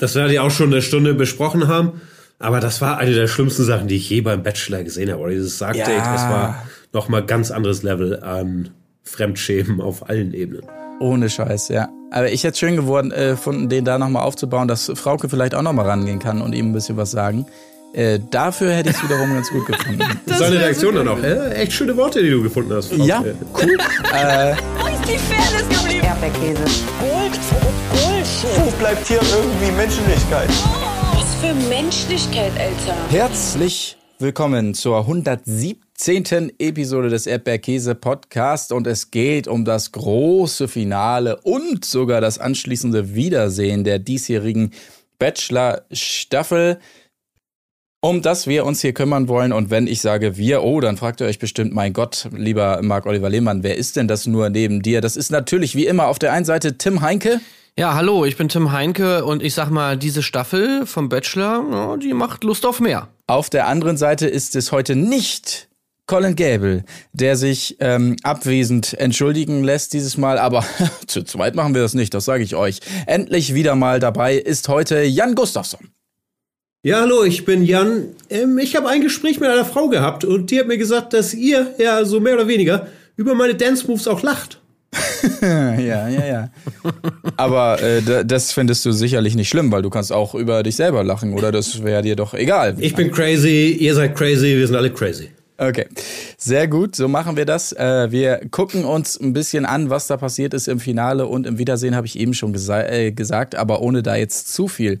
dass wir ja auch schon eine Stunde besprochen haben. Aber das war eine der schlimmsten Sachen, die ich je beim Bachelor gesehen habe. Oder dieses Sargdate, ja. das war nochmal ganz anderes Level an Fremdschämen auf allen Ebenen. Ohne Scheiß, ja. Aber ich hätte schön geworden, äh, gefunden, den da nochmal aufzubauen, dass Frauke vielleicht auch nochmal rangehen kann und ihm ein bisschen was sagen. Äh, dafür hätte ich es wiederum ganz gut gefunden. das Seine Reaktion dann auch. Äh, echt schöne Worte, die du gefunden hast. Frauke. Ja, cool. äh, Wo ist die Fairness geblieben? Erdbeerkäse. Gold. Wo bleibt hier irgendwie Menschlichkeit? Was für Menschlichkeit, Alter. Herzlich willkommen zur 117. Episode des Erdbeerkäse Podcast und es geht um das große Finale und sogar das anschließende Wiedersehen der diesjährigen Bachelor Staffel um das wir uns hier kümmern wollen. Und wenn ich sage wir, oh, dann fragt ihr euch bestimmt, mein Gott, lieber Marc-Oliver Lehmann, wer ist denn das nur neben dir? Das ist natürlich wie immer auf der einen Seite Tim Heinke. Ja, hallo, ich bin Tim Heinke und ich sag mal, diese Staffel vom Bachelor, die macht Lust auf mehr. Auf der anderen Seite ist es heute nicht Colin Gable, der sich ähm, abwesend entschuldigen lässt dieses Mal, aber zu zweit machen wir das nicht, das sage ich euch. Endlich wieder mal dabei ist heute Jan Gustafsson. Ja, hallo, ich bin Jan. Ähm, ich habe ein Gespräch mit einer Frau gehabt und die hat mir gesagt, dass ihr, ja, so mehr oder weniger, über meine Dance Moves auch lacht. Ja, ja, ja. Aber äh, das findest du sicherlich nicht schlimm, weil du kannst auch über dich selber lachen, oder? Das wäre dir doch egal. Ich bin crazy, ihr seid crazy, wir sind alle crazy. Okay, sehr gut, so machen wir das. Äh, wir gucken uns ein bisschen an, was da passiert ist im Finale und im Wiedersehen habe ich eben schon gesa äh, gesagt, aber ohne da jetzt zu viel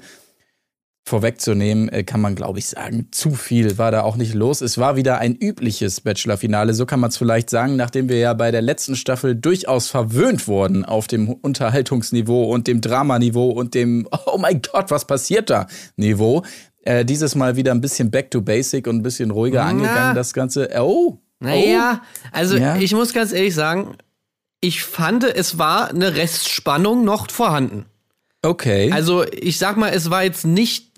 vorwegzunehmen, äh, kann man, glaube ich, sagen, zu viel war da auch nicht los. Es war wieder ein übliches Bachelor-Finale, so kann man es vielleicht sagen, nachdem wir ja bei der letzten Staffel durchaus verwöhnt wurden auf dem Unterhaltungsniveau und dem Dramaniveau und dem, oh mein Gott, was passiert da Niveau. Äh, dieses Mal wieder ein bisschen back to basic und ein bisschen ruhiger Na. angegangen, das Ganze. Oh. Naja, oh. also ja. ich muss ganz ehrlich sagen, ich fand, es war eine Restspannung noch vorhanden. Okay. Also ich sag mal, es war jetzt nicht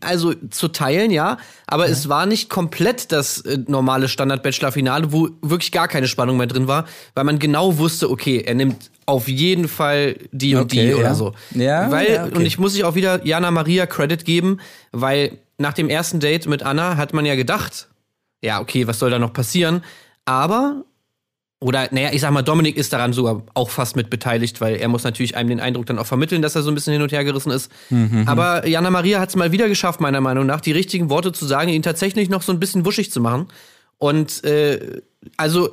also zu teilen, ja, aber ja. es war nicht komplett das äh, normale Standard-Bachelor-Finale, wo wirklich gar keine Spannung mehr drin war, weil man genau wusste, okay, er nimmt auf jeden Fall die und okay, die oder so. Ja, weil, ja, okay. und ich muss sich auch wieder Jana Maria Credit geben, weil nach dem ersten Date mit Anna hat man ja gedacht, ja, okay, was soll da noch passieren? Aber oder, naja, ich sag mal, Dominik ist daran sogar auch fast mit beteiligt, weil er muss natürlich einem den Eindruck dann auch vermitteln, dass er so ein bisschen hin und her gerissen ist. Mhm. Aber Jana Maria hat es mal wieder geschafft, meiner Meinung nach, die richtigen Worte zu sagen, ihn tatsächlich noch so ein bisschen wuschig zu machen. Und äh, also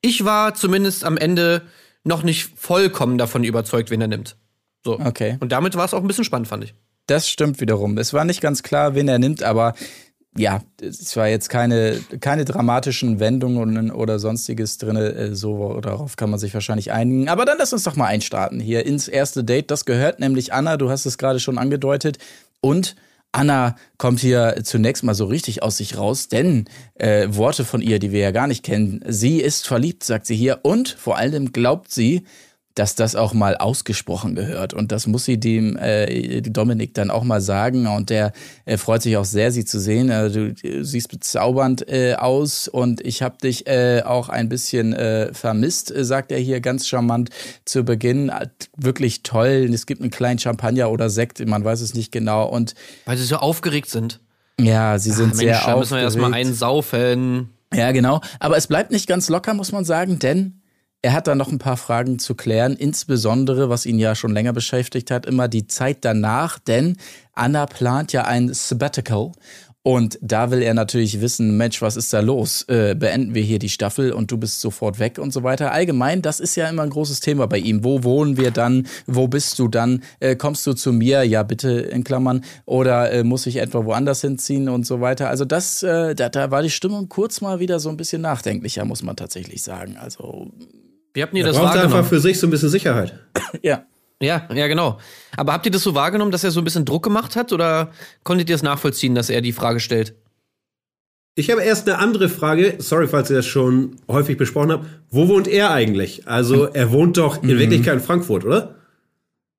ich war zumindest am Ende noch nicht vollkommen davon überzeugt, wen er nimmt. So. Okay. Und damit war es auch ein bisschen spannend, fand ich. Das stimmt wiederum. Es war nicht ganz klar, wen er nimmt, aber ja, es war jetzt keine, keine dramatischen Wendungen oder sonstiges drin. Äh, so, darauf kann man sich wahrscheinlich einigen. Aber dann lass uns doch mal einstarten hier ins erste Date. Das gehört nämlich Anna, du hast es gerade schon angedeutet. Und Anna kommt hier zunächst mal so richtig aus sich raus, denn äh, Worte von ihr, die wir ja gar nicht kennen. Sie ist verliebt, sagt sie hier. Und vor allem glaubt sie, dass das auch mal ausgesprochen gehört. Und das muss sie dem äh, Dominik dann auch mal sagen. Und der äh, freut sich auch sehr, sie zu sehen. Also, du, siehst bezaubernd äh, aus und ich habe dich äh, auch ein bisschen äh, vermisst, äh, sagt er hier ganz charmant zu Beginn. Wirklich toll. Es gibt einen kleinen Champagner oder Sekt, man weiß es nicht genau. Und Weil sie so aufgeregt sind. Ja, sie sind Ach, Mensch, sehr da aufgeregt. Da müssen wir erstmal einsaufen. Ja, genau. Aber es bleibt nicht ganz locker, muss man sagen, denn er hat da noch ein paar Fragen zu klären, insbesondere, was ihn ja schon länger beschäftigt hat, immer die Zeit danach, denn Anna plant ja ein Sabbatical. Und da will er natürlich wissen, Mensch, was ist da los? Äh, beenden wir hier die Staffel und du bist sofort weg und so weiter. Allgemein, das ist ja immer ein großes Thema bei ihm. Wo wohnen wir dann? Wo bist du dann? Äh, kommst du zu mir? Ja, bitte in Klammern. Oder äh, muss ich etwa woanders hinziehen und so weiter? Also das, äh, da, da war die Stimmung kurz mal wieder so ein bisschen nachdenklicher, muss man tatsächlich sagen. Also wie habt ihr da das braucht wahrgenommen? einfach für sich so ein bisschen Sicherheit. ja. Ja, ja, genau. Aber habt ihr das so wahrgenommen, dass er so ein bisschen Druck gemacht hat oder konntet ihr es nachvollziehen, dass er die Frage stellt? Ich habe erst eine andere Frage, sorry, falls ihr das schon häufig besprochen habt. Wo wohnt er eigentlich? Also, er wohnt doch in mhm. Wirklichkeit in Frankfurt, oder?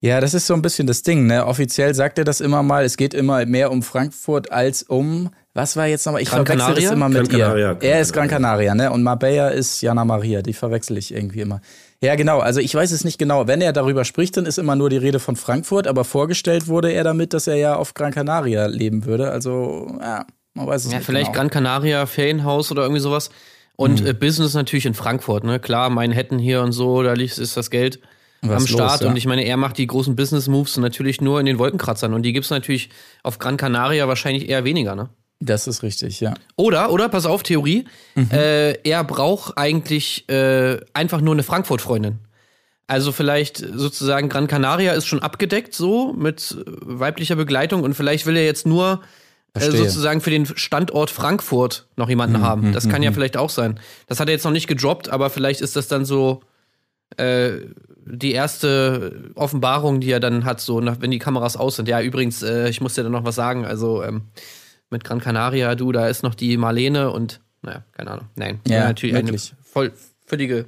Ja, das ist so ein bisschen das Ding, ne? Offiziell sagt er das immer mal, es geht immer mehr um Frankfurt als um was war jetzt nochmal? Ich Gran verwechsel Canaria? das immer mit Gran ihr. Canaria, er ist Gran Canaria, ne? Und Marbella ist Jana Maria. Die verwechsel ich irgendwie immer. Ja, genau. Also ich weiß es nicht genau. Wenn er darüber spricht, dann ist immer nur die Rede von Frankfurt, aber vorgestellt wurde er damit, dass er ja auf Gran Canaria leben würde. Also, ja, man weiß es Ja, nicht vielleicht genau. Gran Canaria, Ferienhaus oder irgendwie sowas. Und Mhm. äh, Business natürlich in Frankfurt, ne? Klar, Manhattan hier und so, da liegt, ist das Geld Was am los, Start. ja. Und ich meine, er macht die großen Business-Moves natürlich nur in den Wolkenkratzern. Und die gibt's natürlich auf Gran Canaria wahrscheinlich eher weniger, ne? Das ist richtig, ja. Oder, oder, pass auf, Theorie, Mhm. äh, er braucht eigentlich äh, einfach nur eine Frankfurt-Freundin. Also vielleicht sozusagen Gran Canaria ist schon abgedeckt so mit weiblicher Begleitung und vielleicht will er jetzt nur äh. Mhm, sozusagen für den Standort Frankfurt noch jemanden haben. Das kann ja vielleicht auch sein. Das hat er jetzt noch nicht gedroppt, aber vielleicht ist das dann so äh, die erste Offenbarung, die er dann hat, so wenn die Kameras aus sind. Ja, übrigens, äh, ich muss dir dann noch was sagen. Also ähm, mit Gran Canaria, du, da ist noch die Marlene und naja, keine Ahnung. Nein, Ja, natürlich wirklich. eine voll völlige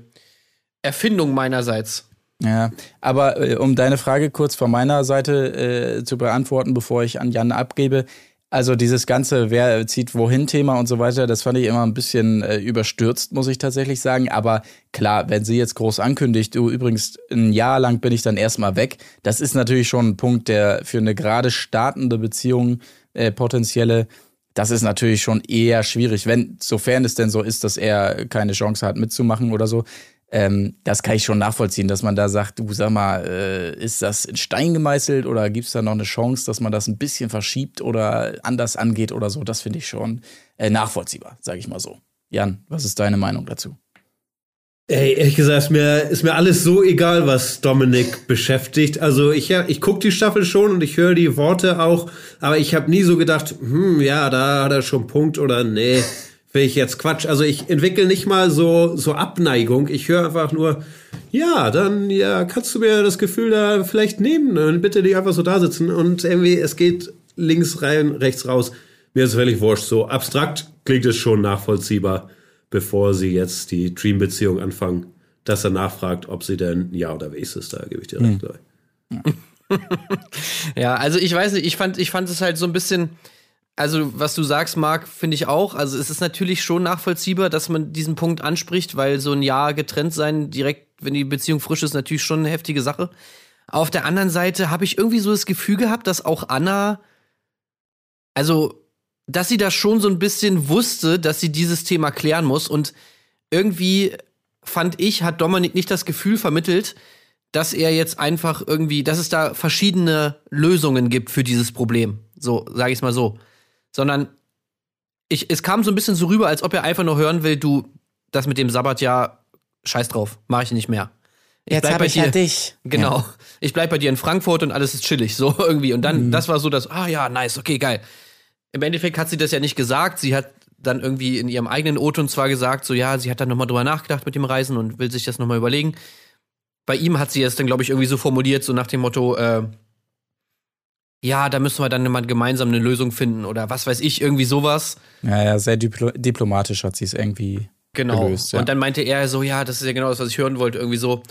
Erfindung meinerseits. Ja, aber äh, um deine Frage kurz von meiner Seite äh, zu beantworten, bevor ich an Jan abgebe. Also dieses ganze Wer zieht wohin Thema und so weiter, das fand ich immer ein bisschen äh, überstürzt, muss ich tatsächlich sagen. Aber klar, wenn sie jetzt groß ankündigt, du übrigens ein Jahr lang bin ich dann erstmal weg, das ist natürlich schon ein Punkt, der für eine gerade startende Beziehung äh, potenzielle, das ist natürlich schon eher schwierig, wenn, sofern es denn so ist, dass er keine Chance hat mitzumachen oder so. Ähm, das kann ich schon nachvollziehen, dass man da sagt, du sag mal, äh, ist das in Stein gemeißelt oder gibt es da noch eine Chance, dass man das ein bisschen verschiebt oder anders angeht oder so? Das finde ich schon äh, nachvollziehbar, sage ich mal so. Jan, was ist deine Meinung dazu? Ey, ehrlich gesagt, ist mir, ist mir alles so egal, was Dominik beschäftigt. Also ich, ja, ich gucke die Staffel schon und ich höre die Worte auch, aber ich habe nie so gedacht, hm, ja, da hat er schon Punkt oder nee, will ich jetzt Quatsch. Also ich entwickle nicht mal so, so Abneigung. Ich höre einfach nur, ja, dann ja, kannst du mir das Gefühl da vielleicht nehmen und bitte die einfach so da sitzen und irgendwie, es geht links rein, rechts raus. Mir ist völlig wurscht. So abstrakt klingt es schon nachvollziehbar bevor sie jetzt die Dream-Beziehung anfangen, dass er nachfragt, ob sie denn ja oder wie ist es, da gebe ich dir recht. Ja, also ich weiß nicht, ich fand, ich fand es halt so ein bisschen, also was du sagst, Marc, finde ich auch. Also es ist natürlich schon nachvollziehbar, dass man diesen Punkt anspricht, weil so ein Jahr getrennt sein, direkt, wenn die Beziehung frisch ist, natürlich schon eine heftige Sache. Auf der anderen Seite habe ich irgendwie so das Gefühl gehabt, dass auch Anna, also dass sie da schon so ein bisschen wusste, dass sie dieses Thema klären muss. Und irgendwie fand ich, hat Dominik nicht das Gefühl vermittelt, dass er jetzt einfach irgendwie, dass es da verschiedene Lösungen gibt für dieses Problem. So, sage ich es mal so. Sondern ich, es kam so ein bisschen so rüber, als ob er einfach nur hören will, du, das mit dem Sabbatjahr, scheiß drauf, mache ich nicht mehr. Ich bleib bei dir. dich. Genau. Ich bleib bei dir in Frankfurt und alles ist chillig, so irgendwie. Und dann, das war so das, ah ja, nice, okay, geil. Im Endeffekt hat sie das ja nicht gesagt. Sie hat dann irgendwie in ihrem eigenen O-Ton zwar gesagt, so ja, sie hat dann nochmal drüber nachgedacht mit dem Reisen und will sich das nochmal überlegen. Bei ihm hat sie es dann, glaube ich, irgendwie so formuliert, so nach dem Motto, äh, ja, da müssen wir dann mal gemeinsam eine Lösung finden oder was weiß ich, irgendwie sowas. Ja, ja, sehr diplo diplomatisch hat sie es irgendwie Genau. gelöst. Ja. Und dann meinte er so, ja, das ist ja genau das, was ich hören wollte, irgendwie so.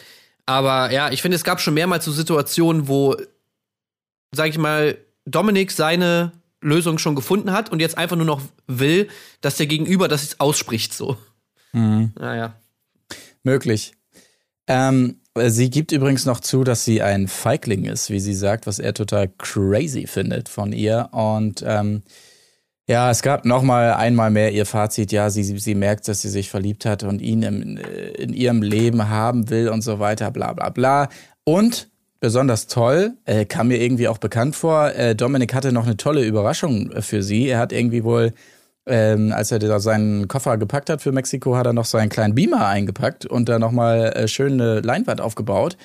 Aber ja, ich finde, es gab schon mehrmals so Situationen, wo, sag ich mal, Dominik seine Lösung schon gefunden hat und jetzt einfach nur noch will, dass der Gegenüber das jetzt ausspricht, so. Mhm. Naja. Möglich. Ähm, sie gibt übrigens noch zu, dass sie ein Feigling ist, wie sie sagt, was er total crazy findet von ihr. Und ähm, ja, es gab noch mal einmal mehr ihr Fazit. Ja, sie, sie merkt, dass sie sich verliebt hat und ihn im, äh, in ihrem Leben haben will und so weiter, bla bla bla. Und besonders toll, äh, kam mir irgendwie auch bekannt vor, äh, Dominik hatte noch eine tolle Überraschung äh, für sie. Er hat irgendwie wohl ähm, als er da seinen Koffer gepackt hat für Mexiko, hat er noch seinen kleinen Beamer eingepackt und da nochmal äh, schön eine Leinwand aufgebaut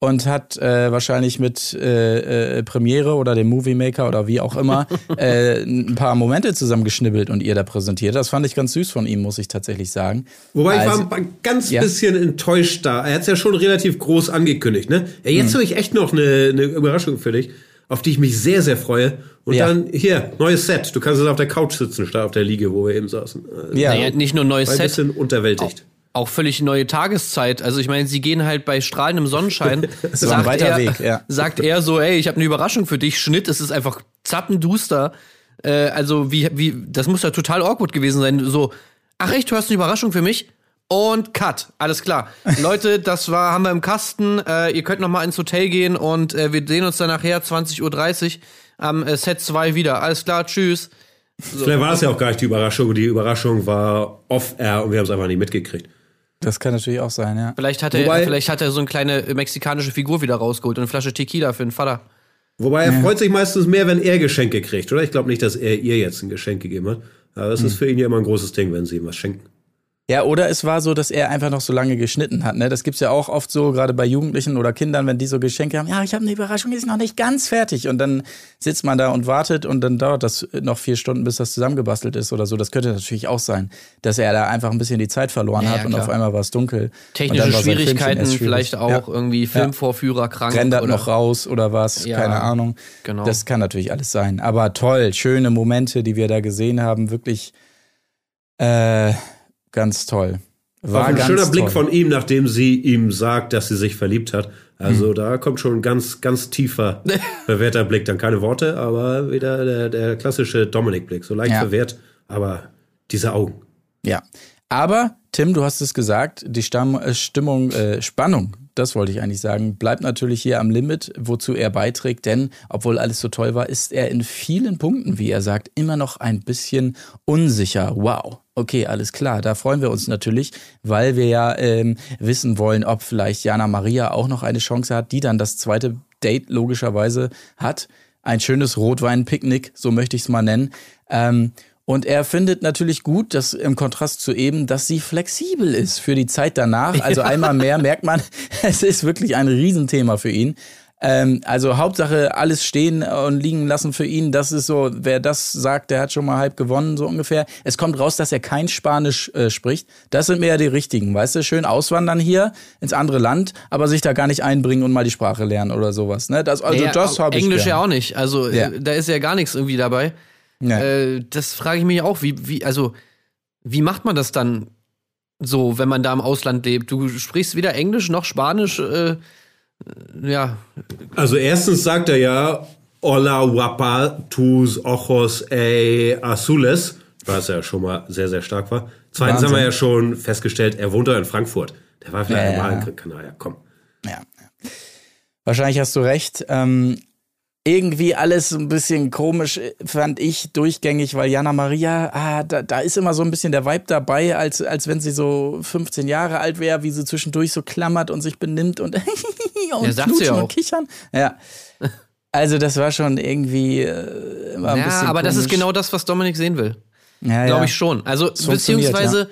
und hat äh, wahrscheinlich mit äh, äh, Premiere oder dem Movie Maker oder wie auch immer äh, ein paar Momente zusammengeschnibbelt und ihr da präsentiert. Das fand ich ganz süß von ihm, muss ich tatsächlich sagen. Wobei Also- ich war ein ganz Ja. bisschen enttäuscht da. Er hat es ja schon relativ groß angekündigt, ne? Ja, Hm. jetzt habe ich echt noch eine, eine Überraschung für dich, auf die ich mich sehr, sehr freue. Und Ja. dann, hier, neues Set. Du kannst jetzt auf der Couch sitzen, statt auf der Liege, wo wir eben saßen. Also, Ja, Naja, nicht nur neues war ein Set, bisschen unterwältigt. auch völlig neue Tageszeit. Also ich meine, sie gehen halt bei strahlendem Sonnenschein. Das war ein weiter er, Weg, ja. Sagt er so, ey, ich habe eine Überraschung für dich. Schnitt, es ist einfach zappenduster. Äh, also wie, wie, das muss ja total awkward gewesen sein. So, ach echt, du hast eine Überraschung für mich? Und Cut. Alles klar. Leute, das war, haben wir im Kasten. Äh, ihr könnt noch mal ins Hotel gehen und äh, wir sehen uns dann nachher 20.30 Uhr am äh, Set 2 wieder. Alles klar, tschüss. Vielleicht war es ja auch gar nicht die Überraschung. Die Überraschung war off-air und wir haben es einfach nicht mitgekriegt. Das kann natürlich auch sein, ja. Vielleicht hat er, Wobei- vielleicht hat er so eine kleine mexikanische Figur wieder rausgeholt und eine Flasche Tequila für den Vater. Wobei er freut sich meistens mehr, wenn er Geschenke kriegt, oder? Ich glaube nicht, dass er ihr jetzt ein Geschenk gegeben hat. Aber das ist für ihn ja immer ein großes Ding, wenn sie ihm was schenken. Ja, oder es war so, dass er einfach noch so lange geschnitten hat. Ne? Das gibt's ja auch oft so, gerade bei Jugendlichen oder Kindern, wenn die so Geschenke haben. Ja, ich habe eine Überraschung, die ist noch nicht ganz fertig. Und dann sitzt man da und wartet und dann dauert das noch vier Stunden, bis das zusammengebastelt ist oder so. Das könnte natürlich auch sein, dass er da einfach ein bisschen die Zeit verloren Ja, hat ja, und auf einmal war es dunkel. Technische Schwierigkeiten, vielleicht auch Ja. irgendwie Filmvorführer krank. rendert oder- noch raus oder was, keine Ahnung. genau. Das kann natürlich alles sein. Aber toll, schöne Momente, die wir da gesehen haben, wirklich äh, ganz toll. War Auch ein schöner Blick toll. von ihm, nachdem sie ihm sagt, dass sie sich verliebt hat. Hm. Also da kommt schon ein ganz, ganz tiefer, verwehrter Blick. Dann keine Worte, aber wieder der, der klassische Dominik-Blick. So leicht Ja. verwehrt, aber diese Augen. Ja. Aber, Tim, du hast es gesagt, die Stamm äh, Stimmung, äh, Spannung, das wollte ich eigentlich sagen, bleibt natürlich hier am Limit, wozu er beiträgt, denn obwohl alles so toll war, ist er in vielen Punkten, wie er sagt, immer noch ein bisschen unsicher. Wow. Okay, alles klar. Da freuen wir uns natürlich, weil wir ja ähm, wissen wollen, ob vielleicht Jana Maria auch noch eine Chance hat, die dann das zweite Date logischerweise hat. Ein schönes Rotwein-Picknick, so möchte ich es mal nennen. Ähm, und er findet natürlich gut, dass im Kontrast zu eben, dass sie flexibel ist für die Zeit danach. Also einmal mehr merkt man, es ist wirklich ein Riesenthema für ihn. Ähm, also Hauptsache alles stehen und liegen lassen für ihn. Das ist so, wer das sagt, der hat schon mal halb gewonnen, so ungefähr. Es kommt raus, dass er kein Spanisch äh, spricht. Das sind mehr die richtigen, weißt du? Schön auswandern hier ins andere Land, aber sich da gar nicht einbringen und mal die Sprache lernen oder sowas. Ne? Das, also Ja, das habe ich Englisch gern. ja auch nicht. Also Ja. äh, da ist ja gar nichts irgendwie dabei. Ja. Äh, das frage ich mich auch, wie, wie, also, wie macht man das dann so, wenn man da im Ausland lebt? Du sprichst weder Englisch noch Spanisch, äh, ja. Also erstens sagt er ja, Hola guapa, tus ojos e azules, was ja schon mal sehr, sehr stark war. Zweitens Wahnsinn. haben wir ja schon festgestellt, er wohnt doch in Frankfurt. Der war vielleicht Ja, mal ja. in Canaria, komm. Ja. Wahrscheinlich hast du recht. Ähm, irgendwie alles ein bisschen komisch, äh, fand ich durchgängig, weil Jana Maria, ah, da, da ist immer so ein bisschen der Vibe dabei, als, als wenn sie so 15 Jahre alt wäre, wie sie zwischendurch so klammert und sich benimmt und, und Ja, sagt sie knutschen auch. und kichern. Ja. Also das war schon irgendwie äh, immer ein Ja, bisschen aber das ist komisch. genau das, was Dominik sehen will. ja, Glaube ja. ich schon. Also, beziehungsweise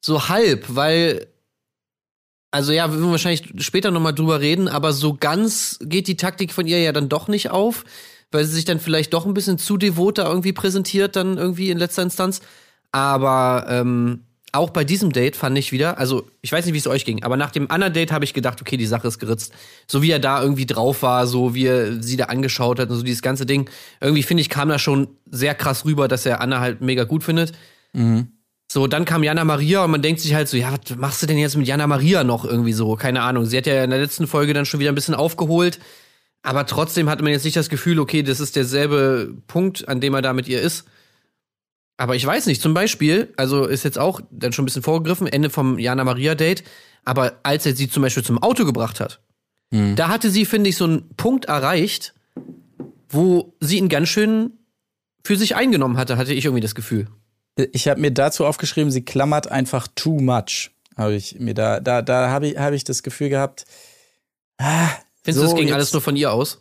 so halb, weil, also ja, wir werden wahrscheinlich später nochmal drüber reden, aber so ganz geht die Taktik von ihr ja dann doch nicht auf, weil sie sich dann vielleicht doch ein bisschen zu devot da irgendwie präsentiert, dann irgendwie in letzter Instanz. Aber ähm, auch bei diesem Date fand ich wieder, also ich weiß nicht, wie es euch ging, aber nach dem anderen Date habe ich gedacht, okay, die Sache ist geritzt. So wie er da irgendwie drauf war, so wie er sie da angeschaut hat und so dieses ganze Ding. Irgendwie finde ich, kam da schon sehr krass rüber, dass er Anna halt mega gut findet. So, dann kam Jana Maria und man denkt sich halt so, ja, was machst du denn jetzt mit Jana Maria noch irgendwie so? Keine Ahnung. Sie hat ja in der letzten Folge dann schon wieder ein bisschen aufgeholt. Aber trotzdem hatte man jetzt nicht das Gefühl, okay, das ist derselbe Punkt, an dem er da mit ihr ist. Aber ich weiß nicht, zum Beispiel, also ist jetzt auch dann schon ein bisschen vorgegriffen, Ende vom Jana Maria Date. Aber als er sie zum Beispiel zum Auto gebracht hat, da hatte sie, finde ich, so einen Punkt erreicht, wo sie ihn ganz schön für sich eingenommen hatte, hatte ich irgendwie das Gefühl. Ich habe mir dazu aufgeschrieben, sie klammert einfach too much. Habe ich mir da, da, da habe ich, habe ich das Gefühl gehabt. Ah, Findest du, so, das ging jetzt- alles nur von ihr aus?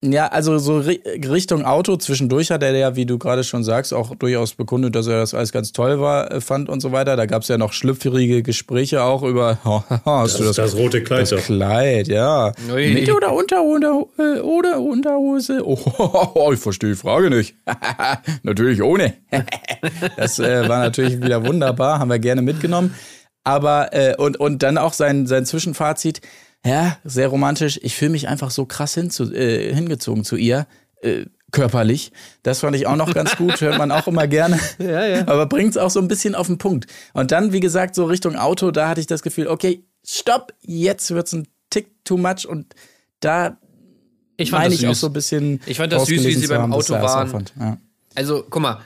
Ja, also so ri Richtung Auto. Zwischendurch hat er ja, wie du gerade schon sagst, auch durchaus bekundet, dass er das alles ganz toll war, äh, fand und so weiter. Da gab es ja noch schlüpfrige Gespräche auch über, hast du das, das rote Kleid das. Kleid, ja. Ui. Mit oder unter, unter, äh, oder Unterhose? Oh, ich verstehe die Frage nicht. natürlich ohne. das äh, war natürlich wieder wunderbar, haben wir gerne mitgenommen. Aber, äh, und, und dann auch sein, sein Zwischenfazit, ja, sehr romantisch. Ich fühle mich einfach so krass hinzu, äh, hingezogen zu ihr, äh, körperlich. Das fand ich auch noch ganz gut, hört man auch immer gerne. Ja, ja. Aber bringt's auch so ein bisschen auf den Punkt. Und dann, wie gesagt, so Richtung Auto, da hatte ich das Gefühl, okay, stopp, jetzt wird's ein Tick too much und da Ich fand meine ich auch süß. so ein bisschen. Ich fand das süß, wie sie beim haben, Auto auch waren. Ja. Also, guck mal,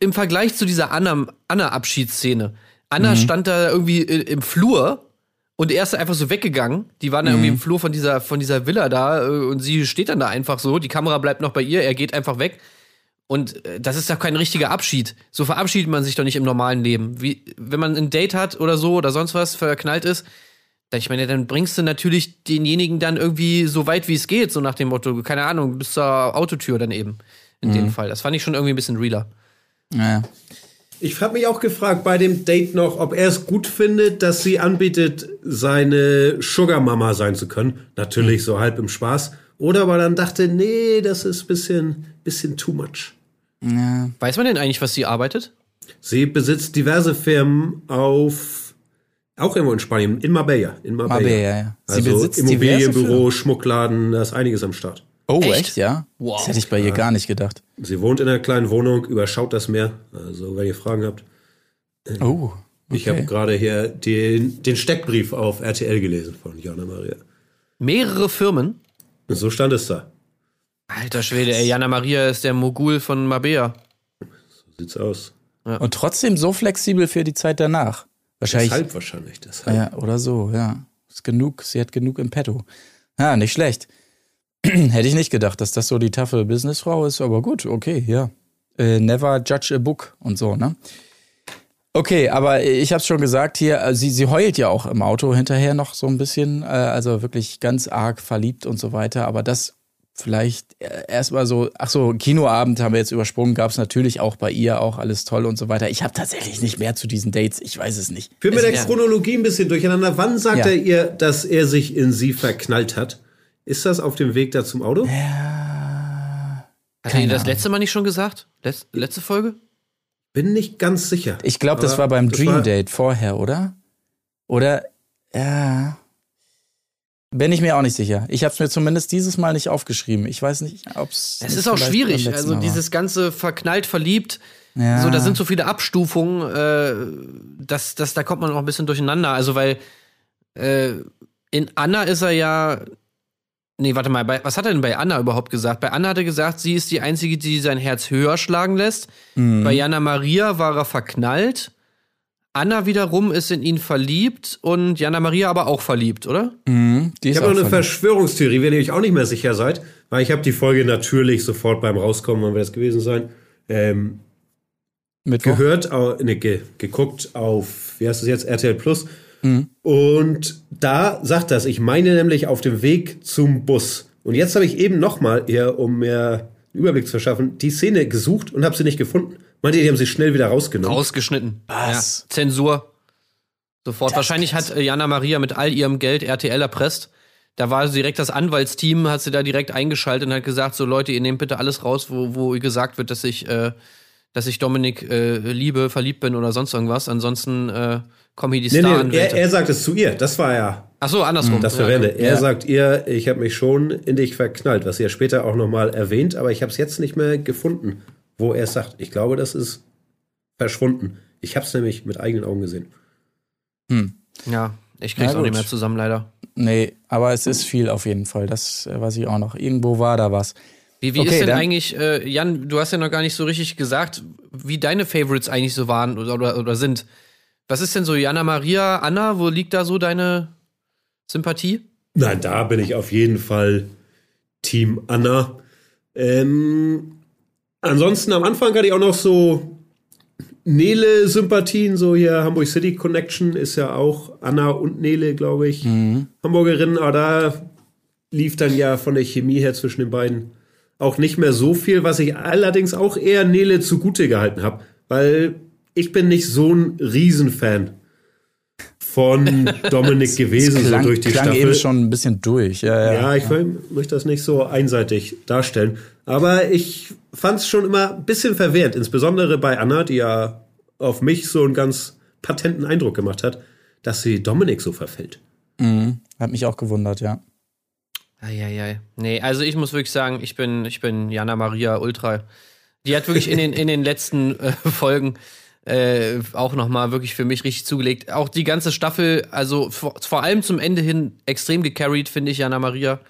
im Vergleich zu dieser Anna- Anna-Abschiedsszene, Anna stand da irgendwie i- im Flur und er ist einfach so weggegangen. Die waren da irgendwie im Flur von dieser, von dieser Villa da äh, und sie steht dann da einfach so. Die Kamera bleibt noch bei ihr, er geht einfach weg. Und äh, das ist doch kein richtiger Abschied. So verabschiedet man sich doch nicht im normalen Leben. Wie, wenn man ein Date hat oder so oder sonst was verknallt ist, dann, ich meine, dann bringst du natürlich denjenigen dann irgendwie so weit wie es geht, so nach dem Motto, keine Ahnung, bis zur Autotür dann eben. In dem Fall. Das fand ich schon irgendwie ein bisschen realer. Naja. Ich habe mich auch gefragt bei dem Date noch, ob er es gut findet, dass sie anbietet, seine Sugar Mama sein zu können. Natürlich so halb im Spaß. Oder aber dann dachte, nee, das ist bisschen, bisschen too much. Weiß man denn eigentlich, was sie arbeitet? Sie besitzt diverse Firmen auf, auch irgendwo in Spanien, in Marbella. In Marbella, Marbella, ja. Sie Also besitzt Immobilienbüro, Schmuckladen, da ist einiges am Start. Oh, echt, Echt? ja? Wow. Das hätte ich bei ihr gar nicht gedacht. Sie wohnt in einer kleinen Wohnung, überschaut das Meer. Also, wenn ihr Fragen habt. Oh. Ich habe gerade hier den, den Steckbrief auf RTL gelesen von Jana Maria. Mehrere Firmen. So stand es da. Alter Schwede, ey, Jana Maria ist der Mogul von Mabea. So sieht's aus. Und trotzdem so flexibel für die Zeit danach. Wahrscheinlich. Deshalb wahrscheinlich. Deshalb. Ja, oder so, ja. Ist genug, sie hat genug im Petto. Ja, nicht schlecht. Hätte ich nicht gedacht, dass das so die taffe Businessfrau ist, aber gut, okay, ja. Äh, never judge a book und so, ne? Okay, aber ich habe schon gesagt hier, äh, sie, sie heult ja auch im Auto hinterher noch so ein bisschen, äh, also wirklich ganz arg verliebt und so weiter, aber das vielleicht erstmal so, ach so, Kinoabend haben wir jetzt übersprungen, gab es natürlich auch bei ihr, auch alles toll und so weiter. Ich habe tatsächlich nicht mehr zu diesen Dates, ich weiß es nicht. Führ mir der Chronologie ein bisschen durcheinander. Wann sagt Ja. er ihr, dass er sich in sie verknallt hat? Ist das auf dem Weg da zum Auto? Hat er das Ahnung. letzte Mal nicht schon gesagt? Letz, letzte Folge? Bin nicht ganz sicher. Ich glaube, das war beim das Dream war- Date vorher, oder? Oder, ja. Bin ich mir auch nicht sicher. Ich habe es mir zumindest dieses Mal nicht aufgeschrieben. Ich weiß nicht, ob es. Es ist auch schwierig. Also dieses ganze verknallt, verliebt, Ja. so da sind so viele Abstufungen, äh, dass, dass da kommt man auch ein bisschen durcheinander. Also weil äh, in Anna ist er ja. Nee, warte mal, bei, was hat er denn bei Anna überhaupt gesagt? Bei Anna hat er gesagt, sie ist die Einzige, die sein Herz höher schlagen lässt. Mhm. Bei Jana Maria war er verknallt. Anna wiederum ist in ihn verliebt und Jana Maria aber auch verliebt, oder? Mhm, die ist Ich habe noch eine verliebt. Verschwörungstheorie, wenn ihr euch auch nicht mehr sicher seid, weil ich habe die Folge natürlich sofort beim Rauskommen, wann wird das gewesen sein, ähm, Mittwoch. gehört, ne, ge, geguckt auf, wie heißt es jetzt, RTL Plus. Mhm. Und da sagt das, ich meine nämlich auf dem Weg zum Bus. Und jetzt habe ich eben nochmal, eher um mir einen Überblick zu verschaffen, die Szene gesucht und habe sie nicht gefunden. Meint ihr, die haben sie schnell wieder rausgenommen? Rausgeschnitten. Was? Ja. Zensur. Sofort. Wahrscheinlich hat äh, Jana Maria mit all ihrem Geld RTL erpresst. Da war direkt das Anwaltsteam, hat sie da direkt eingeschaltet und hat gesagt: So Leute, ihr nehmt bitte alles raus, wo, wo ihr gesagt wird, dass ich, äh, dass ich Dominik äh, liebe, verliebt bin oder sonst irgendwas. Ansonsten äh, kommen hier die Nee, nee, er, er sagt es zu ihr. Das war ja Ach so, andersrum. das Ja, Verwende. Er Ja. sagt ihr, ich habe mich schon in dich verknallt, was ja später auch nochmal erwähnt, aber ich habe es jetzt nicht mehr gefunden, wo er es sagt. Ich glaube, das ist verschwunden. Ich habe es nämlich mit eigenen Augen gesehen. Ja, ich krieg's auch nicht mehr zusammen, leider. Nee, aber es ist viel auf jeden Fall. Das äh, weiß ich auch noch. Irgendwo war da was. Wie, wie Okay, ist denn dann- eigentlich, äh, Jan, du hast ja noch gar nicht so richtig gesagt, wie deine Favorites eigentlich so waren oder, oder, oder sind. Was ist denn so Jana Maria, Anna, wo liegt da so deine Sympathie? Nein, da bin ich auf jeden Fall Team Anna. Ähm, ansonsten am Anfang hatte ich auch noch so Nele-Sympathien, so hier Hamburg City Connection ist ja auch Anna und Nele, glaube ich, Hamburgerinnen, aber da lief dann ja von der Chemie her zwischen den beiden auch nicht mehr so viel, was ich allerdings auch eher Nele zugute gehalten habe, weil ich bin nicht so ein Riesenfan von Dominik gewesen, klang, so durch die klang Staffel. eben schon ein bisschen durch. Ja, ja. Ja, ich will, möchte das nicht so einseitig darstellen. Aber ich fand es schon immer ein bisschen verwehrt, insbesondere bei Anna, die ja auf mich so einen ganz patenten Eindruck gemacht hat, dass sie Dominik so verfällt. Mhm. Hat mich auch gewundert, ja. Eieiei. Nee, also ich muss wirklich sagen, ich bin, ich bin Jana Maria Ultra. Die hat wirklich in den, in den letzten äh, Folgen äh, auch nochmal wirklich für mich richtig zugelegt. Auch die ganze Staffel, also vor, vor allem zum Ende hin extrem gecarried, finde ich, Jana Maria.